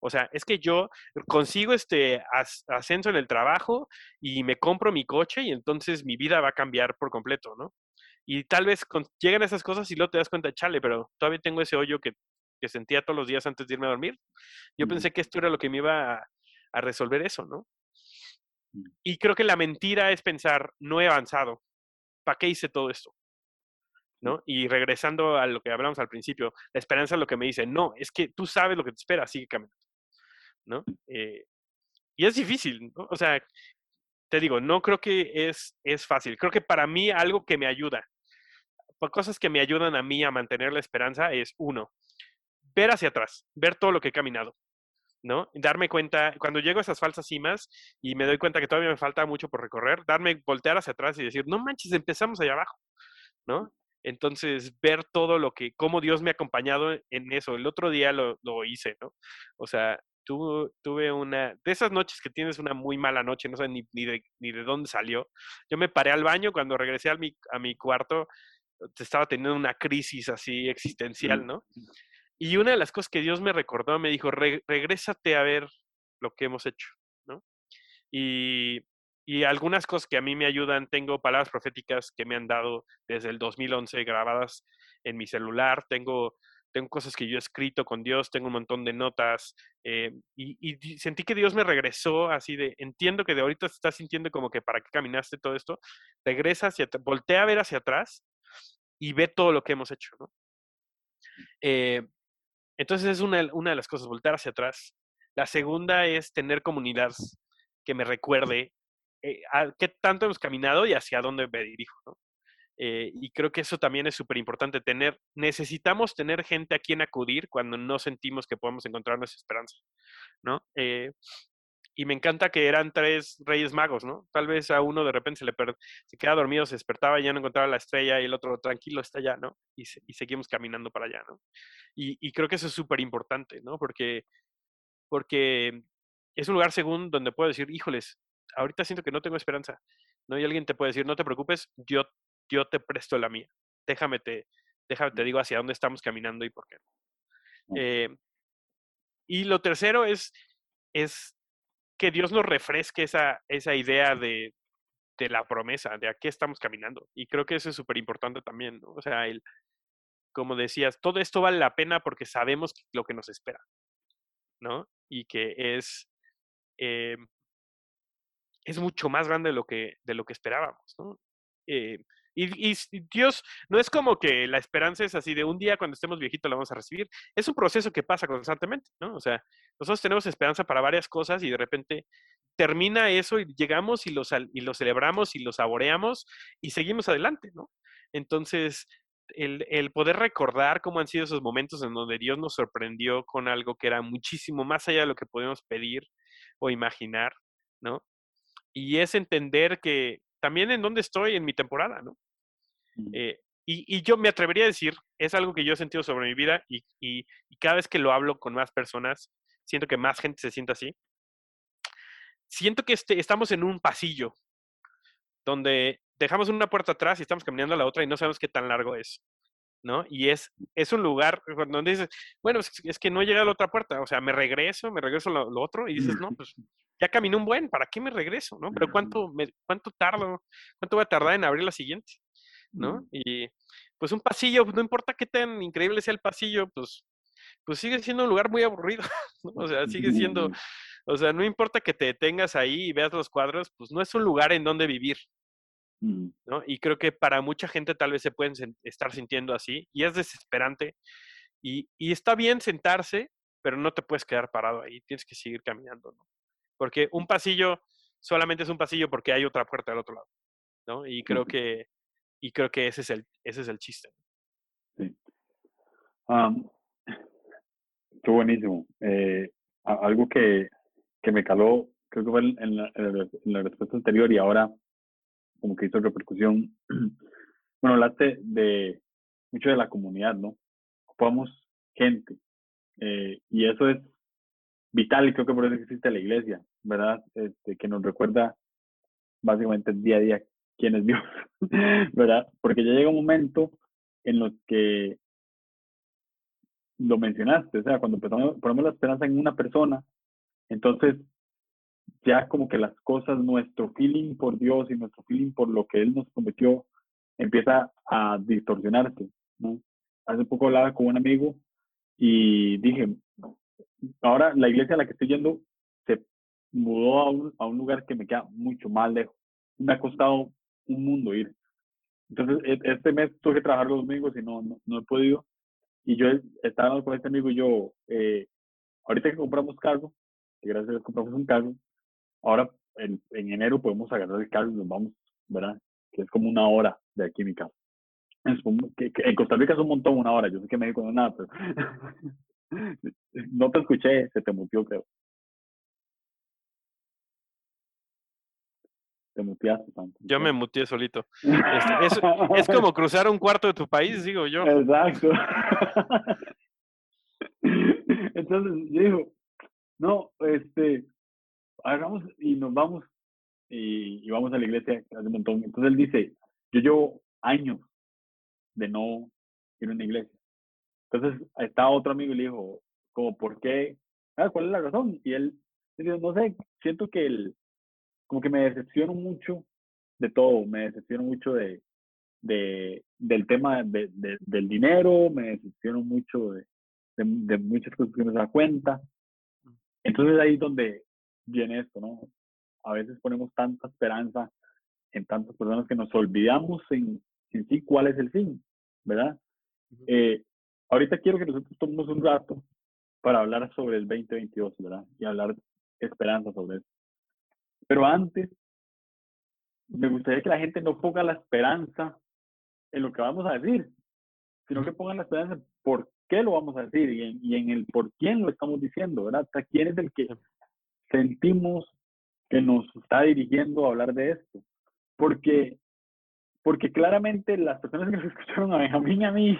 Speaker 2: O sea, es que yo consigo este ascenso en el trabajo y me compro mi coche y entonces mi vida va a cambiar por completo, ¿no? Y tal vez llegan esas cosas y luego te das cuenta, chale, pero todavía tengo ese hoyo que, que sentía todos los días antes de irme a dormir. Yo pensé que esto era lo que me iba a, a resolver eso, ¿no? Mm. Y creo que la mentira es pensar, no he avanzado, ¿para qué hice todo esto? ¿No? Y regresando a lo que hablamos al principio, la esperanza es lo que me dice, no, es que tú sabes lo que te espera, sigue caminando, ¿no? Eh, y es difícil, ¿no? O sea, te digo, no creo que es, es fácil. Creo que para mí algo que me ayuda, cosas que me ayudan a mí a mantener la esperanza es, uno, ver hacia atrás, ver todo lo que he caminado, ¿no? Darme cuenta, cuando llego a esas falsas cimas y me doy cuenta que todavía me falta mucho por recorrer, darme, voltear hacia atrás y decir, no manches, empezamos allá abajo, ¿no? Entonces, ver todo lo que, cómo Dios me ha acompañado en eso. El otro día lo, lo hice, ¿no? O sea, tuve una, de esas noches que tienes una muy mala noche, no sé ni, ni, de, ni de dónde salió. Yo me paré al baño, cuando regresé a mi, a mi cuarto, estaba teniendo una crisis así existencial, ¿no? Y una de las cosas que Dios me recordó, me dijo, regrésate a ver lo que hemos hecho, ¿no? Y, y, algunas cosas que a mí me ayudan, tengo palabras proféticas que me han dado desde el 2011 grabadas en mi celular, tengo, tengo cosas que yo he escrito con Dios, tengo un montón de notas, eh, y, sentí que Dios me regresó así de, entiendo que de ahorita estás sintiendo como que para qué caminaste todo esto, regresa hacia, voltea a ver hacia atrás y ve todo lo que hemos hecho, ¿no? Eh, entonces es una, una de las cosas, voltar hacia atrás. La segunda es tener comunidad que me recuerde eh, a qué tanto hemos caminado y hacia dónde me dirijo. Eh, y creo que eso también es súper importante tener. Necesitamos tener gente a quien acudir cuando no sentimos que podemos encontrar nuestra esperanza. ¿no? Eh, y me encanta que eran tres reyes magos, ¿no? Tal vez a uno de repente se le se queda dormido, se despertaba y ya no encontraba la estrella y el otro tranquilo está allá, ¿no? Y, y seguimos caminando para allá, ¿no? Y, y creo que eso es súper importante, ¿no? Porque, porque es un lugar según donde puedo decir, híjoles, ahorita siento que no tengo esperanza, ¿no? Y alguien te puede decir, no te preocupes, yo, yo te presto la mía, déjame te, déjame te digo hacia dónde estamos caminando y por qué. Eh, y lo tercero es, es que Dios nos refresque esa, esa idea de, de la promesa, de a qué estamos caminando. Y creo que eso es súper importante también, ¿no? O sea, el, como decías, todo esto vale la pena porque sabemos lo que nos espera, ¿no? Y que es, eh, es mucho más grande de lo que, de lo que esperábamos, ¿no? Eh, y, Dios, no es como que la esperanza es así de un día cuando estemos viejitos la vamos a recibir. Es un proceso que pasa constantemente, ¿no? O sea, nosotros tenemos esperanza para varias cosas y de repente termina eso y llegamos y lo, y lo celebramos y lo saboreamos y seguimos adelante, ¿no? Entonces, el, el, poder recordar cómo han sido esos momentos en donde Dios nos sorprendió con algo que era muchísimo más allá de lo que podemos pedir o imaginar, ¿no? Y es entender que también en dónde estoy en mi temporada, ¿no? Eh, y, yo me atrevería a decir, es algo que yo he sentido sobre mi vida y, y, cada vez que lo hablo con más personas, siento que más gente se siente así. Siento que este, estamos en un pasillo donde dejamos una puerta atrás y estamos caminando a la otra y no sabemos qué tan largo es. ¿no? Y es, es un lugar donde dices, bueno, es, que no llega a la otra puerta, o sea, me regreso, me regreso a lo, otro y dices, no, pues ya caminé un buen, ¿para qué me regreso, no? Pero ¿cuánto, me, cuánto tardo, cuánto voy a tardar en abrir la siguiente, ¿no? Y pues un pasillo, no importa qué tan increíble sea el pasillo, pues, pues sigue siendo un lugar muy aburrido, O sea, sigue siendo, o sea, no importa que te detengas ahí y veas los cuadros, pues no es un lugar en donde vivir, ¿no? Y creo que para mucha gente tal vez se pueden estar sintiendo así y es desesperante. Y, y, está bien sentarse, pero no te puedes quedar parado ahí, tienes que seguir caminando, ¿no? Porque un pasillo solamente es un pasillo porque hay otra puerta al otro lado, ¿no? Y creo que, y creo que ese es el, ese es el chiste.
Speaker 3: Sí. qué buenísimo. Eh, algo que, que me caló, creo que fue en la, en la respuesta anterior y ahora como que hizo repercusión. Bueno, hablaste de mucho de la comunidad, ¿no? Ocupamos gente. Eh, y eso es vital y creo que por eso existe la iglesia, ¿verdad? Este, que nos recuerda básicamente día a día quién es Dios, ¿verdad? Porque ya llega un momento en los que lo mencionaste, o sea, cuando empezamos, ponemos la esperanza en una persona, entonces ya como que las cosas, nuestro feeling por Dios y nuestro feeling por lo que Él nos prometió empieza a distorsionarse. ¿no? Hace poco hablaba con un amigo y dije, ahora la iglesia a la que estoy yendo se mudó a un, a un lugar que me queda mucho más lejos. Me ha costado un mundo ir. Entonces, e, este mes tuve que trabajar los domingos y no, no, he podido. Y yo estaba con este amigo y yo, eh, ahorita que compramos cargo, gracias a Dios compramos un cargo, Ahora, en, en enero podemos agarrar el carro y nos vamos, ¿verdad? Que es como una hora de aquí mi casa. en Costa Rica es un montón, una hora. Yo sé que México no es nada, pero no te escuché, se te mutió, creo. Te muteaste, tanto.
Speaker 2: Yo me muteé solito. Este, es, es, como cruzar un cuarto de tu país, digo yo.
Speaker 3: Exacto. Entonces, yo digo, no, este, hagamos y nos vamos y, vamos a la iglesia hace un montón. Entonces él dice, yo llevo años de no ir a una iglesia. Entonces está otro amigo y le dijo, como, ¿por qué? Ah, ¿Cuál es la razón? Y él dice, no sé, siento que el, como que me decepciono mucho de todo, me decepciono mucho de, de del tema de, del dinero, me decepciono mucho de, de, muchas cosas que no se da cuenta. Entonces ahí es donde viene esto, ¿no? A veces ponemos tanta esperanza en tantas personas que nos olvidamos en, en sí cuál es el fin, ¿verdad? Eh, ahorita quiero que nosotros tomemos un rato para hablar sobre el 2022, ¿verdad? Y hablar esperanza sobre eso. Pero antes, me gustaría que la gente no ponga la esperanza en lo que vamos a decir, sino que pongan la esperanza en por qué lo vamos a decir y en, y en el por quién lo estamos diciendo, ¿verdad? Hasta quién es el que sentimos que nos está dirigiendo a hablar de esto. Porque, porque claramente las personas que nos escucharon a Benjamín y a mí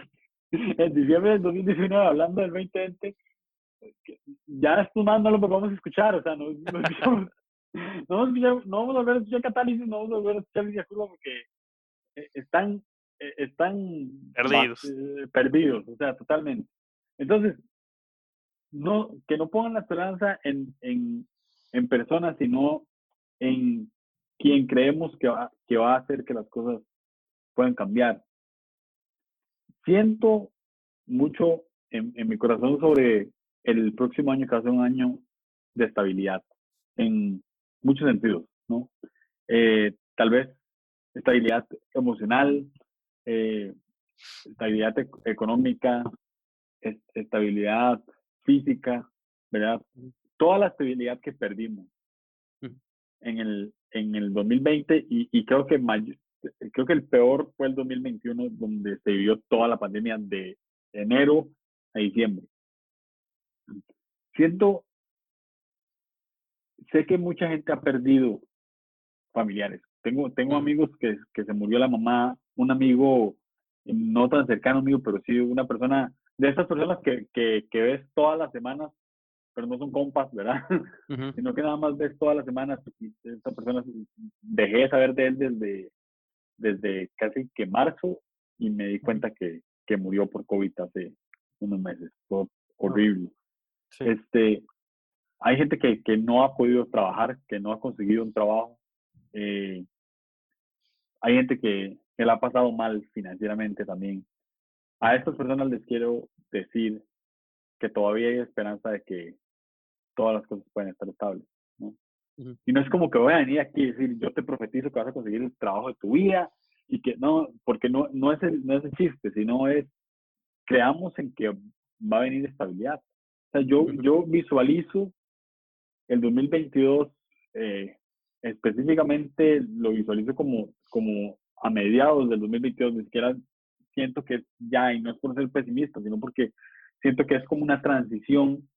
Speaker 3: en diciembre del 2019 hablando del 2020, ya estos más no lo vamos a escuchar, o sea, no, no, no, vamos a volver a escuchar Catálisis, no vamos a volver a escuchar Lidia Curva porque eh, están, eh, están
Speaker 2: perdidos.
Speaker 3: Eh, perdidos, o sea, totalmente. Entonces, no, que no pongan la esperanza en, en, en personas, sino en quien creemos que va, que va a hacer que las cosas puedan cambiar. Siento mucho en, en mi corazón sobre el próximo año, que va a ser un año de estabilidad, en muchos sentidos, ¿no? Eh, tal vez estabilidad emocional, eh, estabilidad económica, estabilidad física, ¿verdad? Toda la estabilidad que perdimos en el, en el 2020 y, y creo que creo que el peor fue el 2021 donde se vivió toda la pandemia de enero a diciembre. Siento, sé que mucha gente ha perdido familiares. Tengo, tengo amigos que, que se murió la mamá, un amigo no tan cercano mío, pero sí una persona, de esas personas que, que, que ves todas las semanas, pero no son compas, ¿verdad? Sino que nada más ves todas las semanas y esta persona dejé de saber de él desde, desde casi que marzo y me di cuenta que, que murió por COVID hace unos meses. Fue horrible. Este, hay gente que, que, no ha podido trabajar, que no ha conseguido un trabajo. Eh, hay gente que, que la ha pasado mal financieramente también. A estas personas les quiero decir que todavía hay esperanza de que todas las cosas pueden estar estables. ¿no? Y no es como que voy a venir aquí y decir, yo te profetizo que vas a conseguir el trabajo de tu vida y que no, porque no, no, es, el, no es el chiste, sino es, creamos en que va a venir estabilidad. O sea, yo, yo visualizo el 2022, eh, específicamente lo visualizo como, como a mediados del 2022, ni siquiera siento que ya, y no es por ser pesimista, sino porque siento que es como una transición,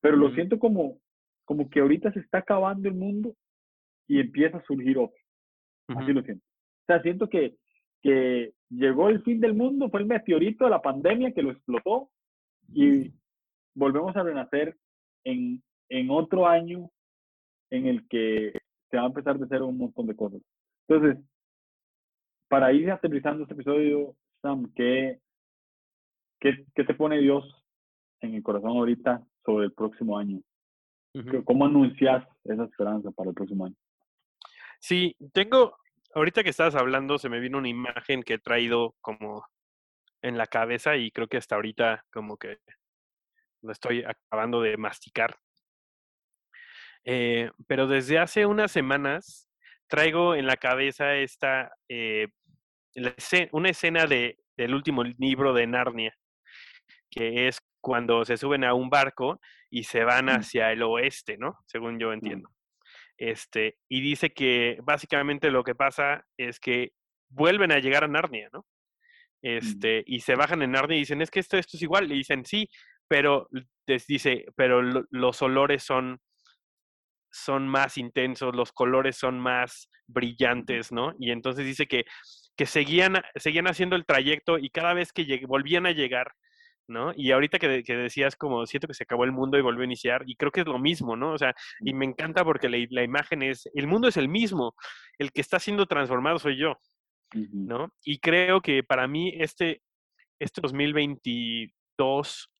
Speaker 3: pero lo siento como, como que ahorita se está acabando el mundo y empieza a surgir otro. Así lo siento. O sea, siento que, que llegó el fin del mundo, fue el meteorito de la pandemia que lo explotó y volvemos a renacer en, en otro año en el que se va a empezar de cero un montón de cosas. Entonces, para ir aterrizando este episodio, Sam, ¿qué, qué, qué te pone Dios en el corazón ahorita sobre el próximo año? ¿Cómo anuncias esa esperanza para el próximo año?
Speaker 2: Sí, tengo, ahorita que estabas hablando, se me vino una imagen que he traído como en la cabeza y creo que hasta ahorita como que lo estoy acabando de masticar. Eh, pero desde hace unas semanas traigo en la cabeza esta eh, una escena de, del último libro de Narnia, que es cuando se suben a un barco y se van mm. hacia el oeste, ¿no? Según yo mm. entiendo. Este, y dice que básicamente lo que pasa es que vuelven a llegar a Narnia, ¿no? Mm. Este, y se bajan en Narnia y dicen, es que esto, esto es igual. Y dicen, sí, pero les dice, pero los olores son son más intensos, los colores son más brillantes, ¿no? Y entonces dice que que seguían, seguían haciendo el trayecto y cada vez que volvían a llegar, ¿no? Y ahorita que, que, decías como, siento que se acabó el mundo y volvió a iniciar, y creo que es lo mismo, ¿no? O sea, y me encanta porque la, la imagen es, el mundo es el mismo, el que está siendo transformado soy yo, ¿no? Y creo que para mí este, este 2022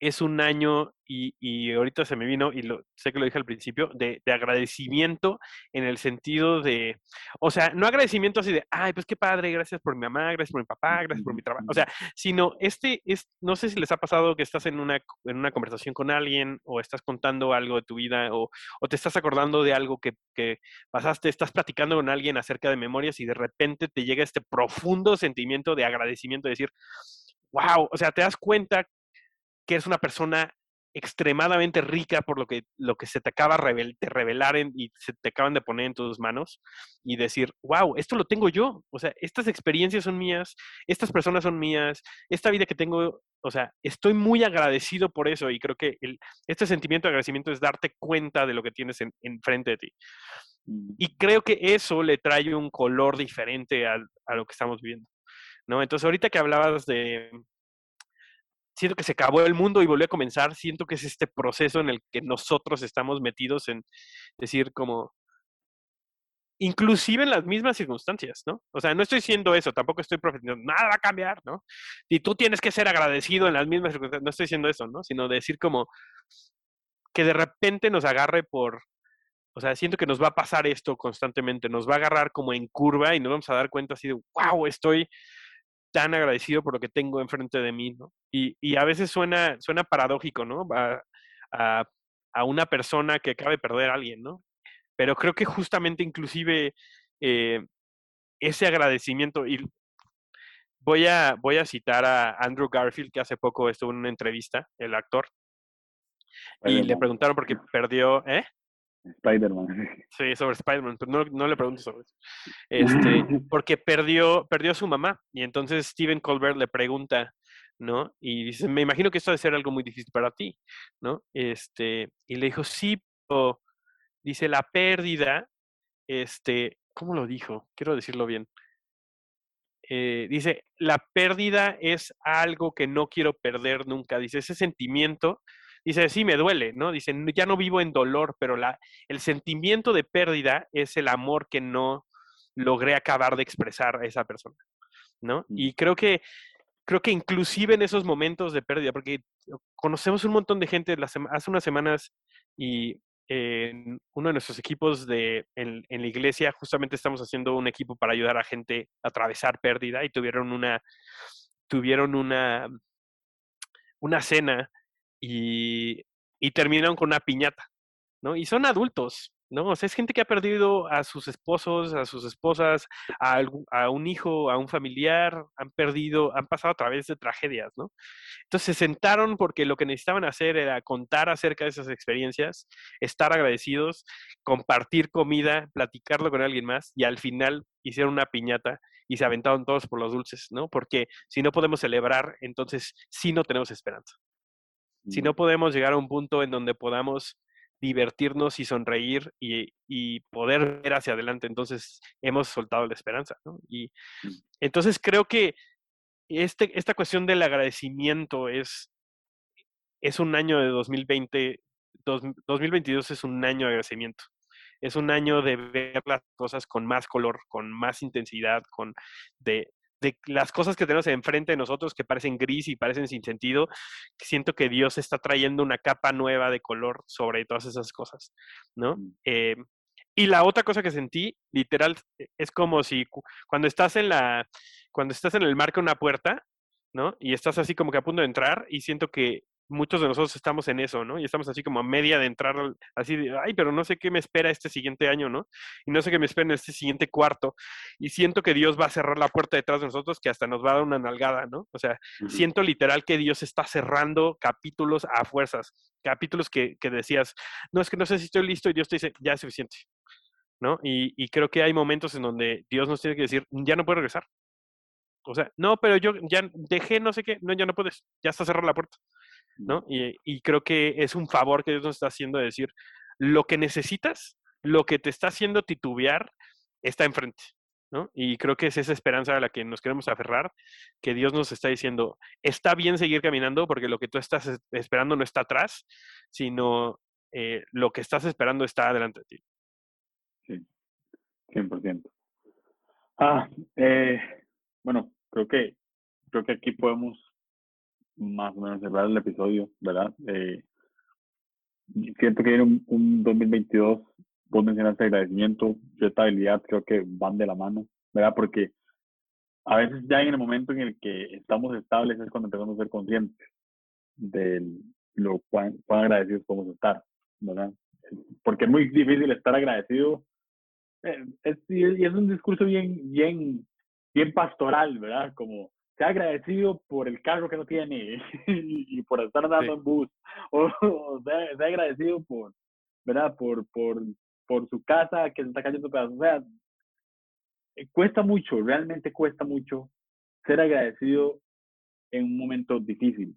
Speaker 2: es un año, y, ahorita se me vino, y lo, sé que lo dije al principio, de, agradecimiento en el sentido de, o sea, no agradecimiento así de, ay, pues qué padre, gracias por mi mamá, gracias por mi papá, gracias por mi trabajo, o sea, sino este, es, no sé si les ha pasado que estás en una, en una conversación con alguien o estás contando algo de tu vida o, o te estás acordando de algo que, que pasaste, estás platicando con alguien acerca de memorias y de repente te llega este profundo sentimiento de agradecimiento, de decir, wow, o sea, te das cuenta que eres una persona extremadamente rica por lo que, lo que se te acaba de revelar y se te acaban de poner en tus manos y decir, wow, esto lo tengo yo, o sea, estas experiencias son mías, estas personas son mías, esta vida que tengo, o sea, estoy muy agradecido por eso y creo que el, este sentimiento de agradecimiento es darte cuenta de lo que tienes en, frente de ti. Mm. Y creo que eso le trae un color diferente a, a lo que estamos viendo. ¿no? Entonces, ahorita que hablabas de, siento que se acabó el mundo y volvió a comenzar, siento que es este proceso en el que nosotros estamos metidos en decir como, inclusive en las mismas circunstancias, ¿no? O sea, no estoy diciendo eso, tampoco estoy profetizando, nada va a cambiar, ¿no? Y tú tienes que ser agradecido en las mismas circunstancias, no estoy diciendo eso, ¿no? Sino decir como, que de repente nos agarre por, o sea, siento que nos va a pasar esto constantemente, nos va a agarrar como en curva y nos vamos a dar cuenta así de, wow, estoy tan agradecido por lo que tengo enfrente de mí, ¿no? Y, y a veces suena, suena paradójico, ¿no? A, a, a, una persona que acaba de perder a alguien, ¿no? Pero creo que justamente inclusive eh, ese agradecimiento, y voy a, voy a citar a Andrew Garfield, que hace poco estuvo en una entrevista, el actor, y le preguntaron por qué perdió, ¿eh?
Speaker 3: Spider-Man.
Speaker 2: Sí, sobre Spider-Man, pero no, no, le pregunto sobre eso. Este, porque perdió, perdió a su mamá. Y entonces Steven Colbert le pregunta, ¿no? Y dice, me imagino que esto debe ser algo muy difícil para ti, ¿no? Este, y le dijo, sí, pero dice, la pérdida, este, ¿cómo lo dijo? Quiero decirlo bien. Eh, dice, la pérdida es algo que no quiero perder nunca. Dice, ese sentimiento dice, sí, me duele, ¿no? Dice, ya no vivo en dolor, pero la, el sentimiento de pérdida es el amor que no logré acabar de expresar a esa persona, ¿no? Mm. Y creo que, creo que inclusive en esos momentos de pérdida, porque conocemos un montón de gente hace unas semanas y en uno de nuestros equipos de, en, en, la iglesia, justamente estamos haciendo un equipo para ayudar a gente a atravesar pérdida y tuvieron una, tuvieron una, una cena y, y terminaron con una piñata, ¿no? Y son adultos, ¿no? O sea, es gente que ha perdido a sus esposos, a sus esposas, a, a, un hijo, a un familiar, han perdido, han pasado a través de tragedias, ¿no? Entonces se sentaron porque lo que necesitaban hacer era contar acerca de esas experiencias, estar agradecidos, compartir comida, platicarlo con alguien más y al final hicieron una piñata y se aventaron todos por los dulces, ¿no? Porque si no podemos celebrar, entonces sí no tenemos esperanza. Si no podemos llegar a un punto en donde podamos divertirnos y sonreír y, poder ver hacia adelante, entonces hemos soltado la esperanza. ¿no? Y mm. entonces creo que este, esta cuestión del agradecimiento es, es un año de 2020, 2022 es un año de agradecimiento. Es un año de ver las cosas con más color, con más intensidad, con de, de las cosas que tenemos enfrente de nosotros que parecen gris y parecen sin sentido, siento que Dios está trayendo una capa nueva de color sobre todas esas cosas, ¿no? Mm. Eh, y la otra cosa que sentí, literal, e, es como si cuando estás en la, cuando estás en el marco de una puerta, ¿no? Y estás así como que a punto de entrar y siento que muchos de nosotros estamos en eso, ¿no? Y estamos así como a media de entrar, así de, ay, pero no sé qué me espera este siguiente año, ¿no? Y no sé qué me espera en este siguiente cuarto. Y siento que Dios va a cerrar la puerta detrás de nosotros, que hasta nos va a dar una nalgada, ¿no? O sea, siento literal que Dios está cerrando capítulos a fuerzas, capítulos que, que, decías, no, es que no sé si estoy listo y Dios te dice, ya es suficiente, ¿no? Y, y creo que hay momentos en donde Dios nos tiene que decir, ya no puedo regresar. O sea, no, pero yo ya dejé no sé qué, no, ya no puedes, ya está cerrada la puerta. ¿No? Y, creo que es un favor que Dios nos está haciendo de decir, lo que necesitas, lo que te está haciendo titubear, está enfrente, ¿no? Y creo que es esa esperanza a la que nos queremos aferrar, que Dios nos está diciendo, está bien seguir caminando porque lo que tú estás esperando no está atrás, sino eh, lo que estás esperando está delante de ti.
Speaker 3: Sí, 100%. Ah, eh, bueno, creo que, creo que aquí podemos más o menos cerrar el episodio, ¿verdad? Eh, siento que viene un, 2022, vos mencionaste agradecimiento y estabilidad, creo que van de la mano, ¿verdad? Porque a veces ya en el momento en el que estamos estables es cuando empezamos a ser conscientes de lo cuán, agradecidos podemos estar, ¿verdad? Porque es muy difícil estar agradecido. Eh, y es un discurso bien, bien, bien pastoral, ¿verdad? Como sea agradecido por el carro que no tiene y, por estar andando en bus, o, sea, agradecido por, ¿verdad? Por, por, por su casa que se está cayendo pedazos. O sea, eh, cuesta mucho, realmente cuesta mucho ser agradecido en un momento difícil.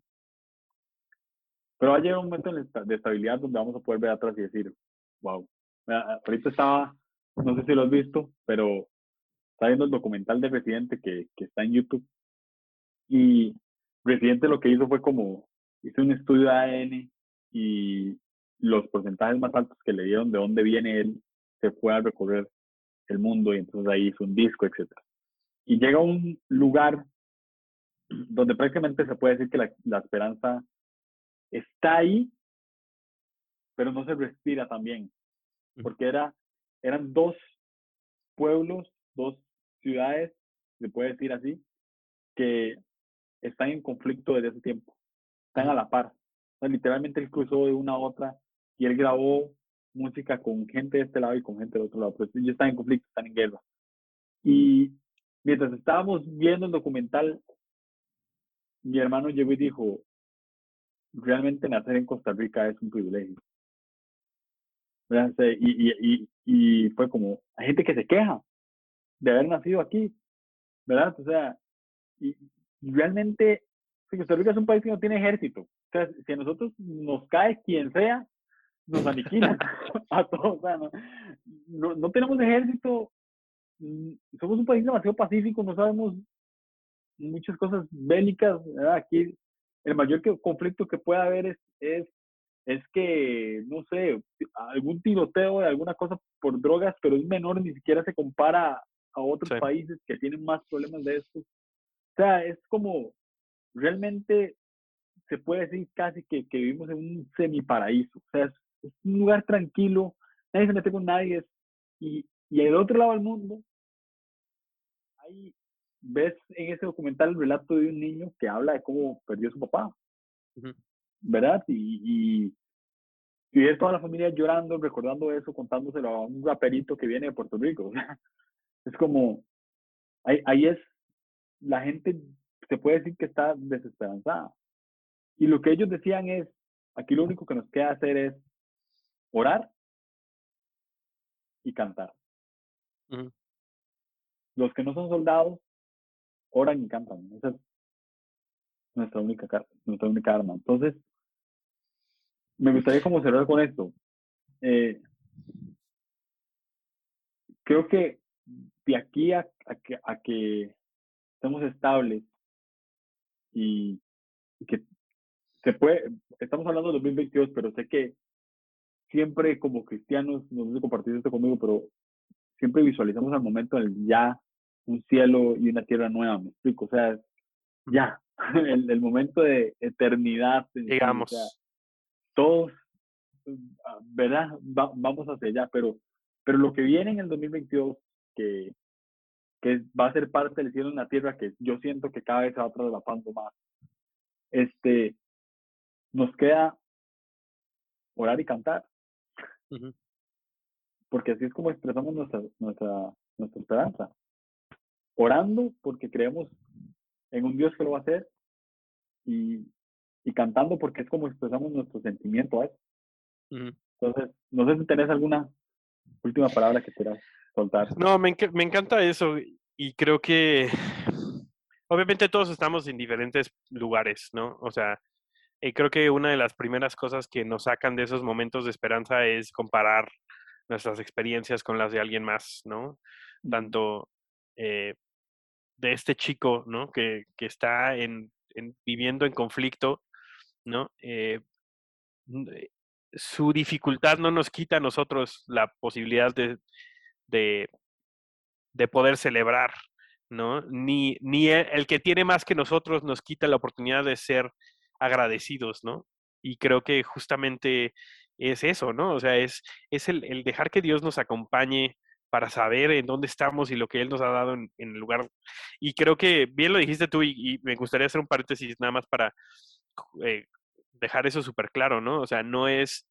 Speaker 3: Pero va a llegar un momento de estabilidad donde vamos a poder ver atrás y decir, wow, ahorita estaba, no sé si lo has visto, pero está viendo el documental de Presidente que, que está en YouTube y Residente lo que hizo fue como, hizo un estudio de ADN y los porcentajes más altos que le dieron de dónde viene él, se fue a recorrer el mundo y entonces ahí hizo un disco, etc. Y llega a un lugar donde prácticamente se puede decir que la, la esperanza está ahí, pero no se respira tan bien, porque era, eran dos pueblos, dos ciudades, se puede decir así, que están en conflicto desde ese tiempo, están a la par. literalmente él cruzó de una a otra y él grabó música con gente de este lado y con gente del otro lado, pero ellos están en conflicto, están en guerra. Y mientras estábamos viendo el documental, mi hermano llegó y dijo, realmente nacer en Costa Rica es un privilegio. Y, y, y, fue como, hay gente que se queja de haber nacido aquí, ¿verdad? O sea, y realmente Costa Rica es un país que no tiene ejército. O sea, si a nosotros nos cae quien sea, nos aniquilan a todos. O sea, no, no, tenemos ejército, somos un país demasiado pacífico, no sabemos muchas cosas bélicas. ¿verdad? Aquí el mayor conflicto que puede haber es, es, es que, no sé, algún tiroteo de alguna cosa por drogas, pero es menor, ni siquiera se compara a otros países que tienen más problemas de esto. O sea, es como, realmente se puede decir casi que, que vivimos en un semiparaíso. O sea, es, un lugar tranquilo, nadie se mete con nadie. y, y el otro lado del mundo, hay ves en ese documental el relato de un niño que habla de cómo perdió a su papá, ¿verdad? Y, y, y ves toda la familia llorando, recordando eso, contándoselo a un raperito que viene de Puerto Rico. es como, ahí, ahí es, la gente se puede decir que está desesperanzada. Y lo que ellos decían es, aquí lo único que nos queda hacer es orar y cantar. Los que no son soldados oran y cantan. Esa es nuestra única, nuestra única arma. Entonces, me gustaría como cerrar con esto. Eh, creo que de aquí a, que, a que estemos estables y, que se puede, estamos hablando de 2022, pero sé que siempre como cristianos, no sé si compartir esto conmigo, pero siempre visualizamos al momento del ya un cielo y una tierra nueva, me explico, o sea, ya, el, el momento de eternidad.
Speaker 2: Digamos.
Speaker 3: todos, ah, ¿verdad? vamos hacia allá, pero, pero lo que viene en el 2022, que, que va a ser parte del cielo en la tierra, que yo siento que cada vez se va traslapando más, este, nos queda orar y cantar. Porque así es como expresamos nuestra, nuestra, nuestra esperanza orando porque creemos en un Dios que lo va a hacer y, y cantando porque es como expresamos nuestro sentimiento a eso. Entonces, no sé si tenés alguna última palabra que quieras soltar.
Speaker 2: No, me, me encanta eso y creo que obviamente todos estamos en diferentes lugares, ¿no? O sea, y creo que una de las primeras cosas que nos sacan de esos momentos de esperanza es comparar nuestras experiencias con las de alguien más, ¿no? Tanto eh, de este chico, ¿no? Que, que está en, viviendo en conflicto, ¿no? Eh, eh, su dificultad no nos quita a nosotros la posibilidad de, de, de poder celebrar, ¿no? Ni, ni e, el, que tiene más que nosotros nos quita la oportunidad de ser agradecidos, ¿no? Y creo que justamente es eso, ¿no? O sea, es, es el, el dejar que Dios nos acompañe para saber en dónde estamos y lo que Él nos ha dado en, el lugar. Y creo que bien lo dijiste tú y, me gustaría hacer un paréntesis nada más para eh, dejar eso súper claro, ¿no? O sea, no es,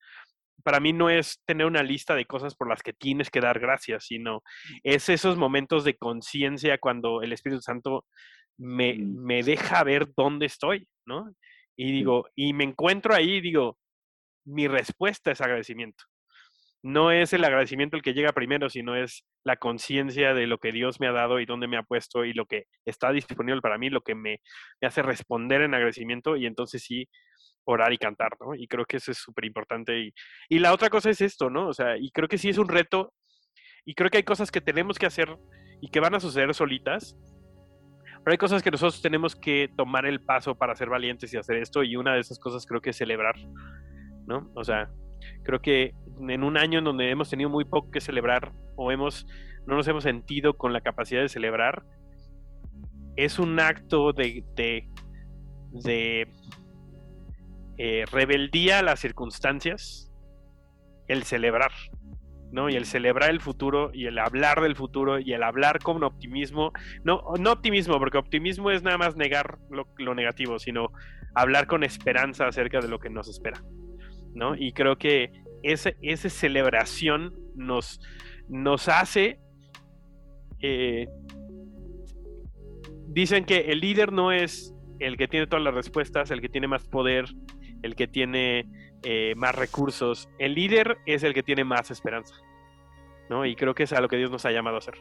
Speaker 2: para mí no es tener una lista de cosas por las que tienes que dar gracias, sino es esos momentos de conciencia cuando el Espíritu Santo me, me, deja ver dónde estoy, ¿no? Y digo, y me encuentro ahí y digo, mi respuesta es agradecimiento no es el agradecimiento el que llega primero, sino es la conciencia de lo que Dios me ha dado y dónde me ha puesto y lo que está disponible para mí, lo que me, hace responder en agradecimiento y entonces sí orar y cantar, ¿no? Y creo que eso es súper importante. Y, y la otra cosa es esto, ¿no? O sea, y creo que sí es un reto y creo que hay cosas que tenemos que hacer y que van a suceder solitas, pero hay cosas que nosotros tenemos que tomar el paso para ser valientes y hacer esto y una de esas cosas creo que es celebrar, ¿no? O sea, Creo que en un año en donde hemos tenido muy poco que celebrar o hemos, no nos hemos sentido con la capacidad de celebrar, es un acto de, de, eh, rebeldía a las circunstancias, el celebrar, ¿no? Y el celebrar el futuro y el hablar del futuro y el hablar con optimismo, no, no optimismo, porque optimismo es nada más negar lo, negativo, sino hablar con esperanza acerca de lo que nos espera, ¿no? Y creo que esa celebración nos, nos hace... Eh, dicen que el líder no es el que tiene todas las respuestas, el que tiene más poder, el que tiene eh, más recursos. El líder es el que tiene más esperanza. ¿no? Y creo que es a lo que Dios nos ha llamado a hacer.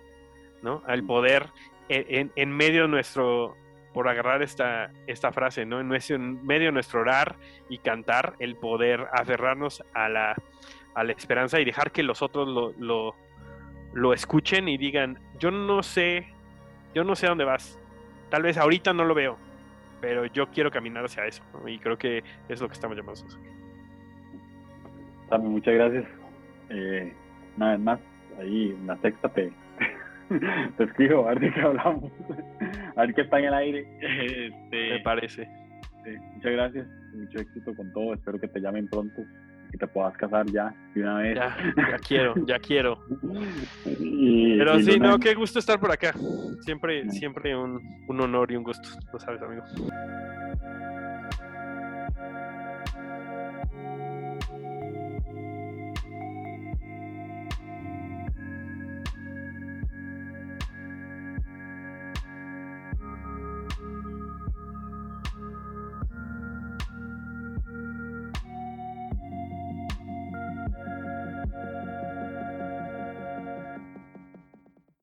Speaker 2: ¿no? Al poder, en, en medio de nuestro, por agarrar esta, esta frase, ¿no? En, medio de nuestro orar y cantar, el poder aferrarnos a la, a la esperanza y dejar que los otros lo, lo, lo, escuchen y digan, yo no sé, yo no sé dónde vas. Tal vez ahorita no lo veo, pero yo quiero caminar hacia eso. Y creo que es lo que estamos llamados a hacer.
Speaker 3: Sammy, muchas gracias. Eh, una vez más, ahí en la sexta te, te escribo, a ver de qué hablamos. a ver qué está en el aire.
Speaker 2: Este, Me parece.
Speaker 3: muchas gracias. Mucho éxito con todo. Espero que te llamen pronto y te puedas casar ya de una vez.
Speaker 2: Ya, ya quiero, ya quiero. Pero sí, no, qué gusto estar por acá. Siempre, siempre un, un honor y un gusto, lo sabes, amigo.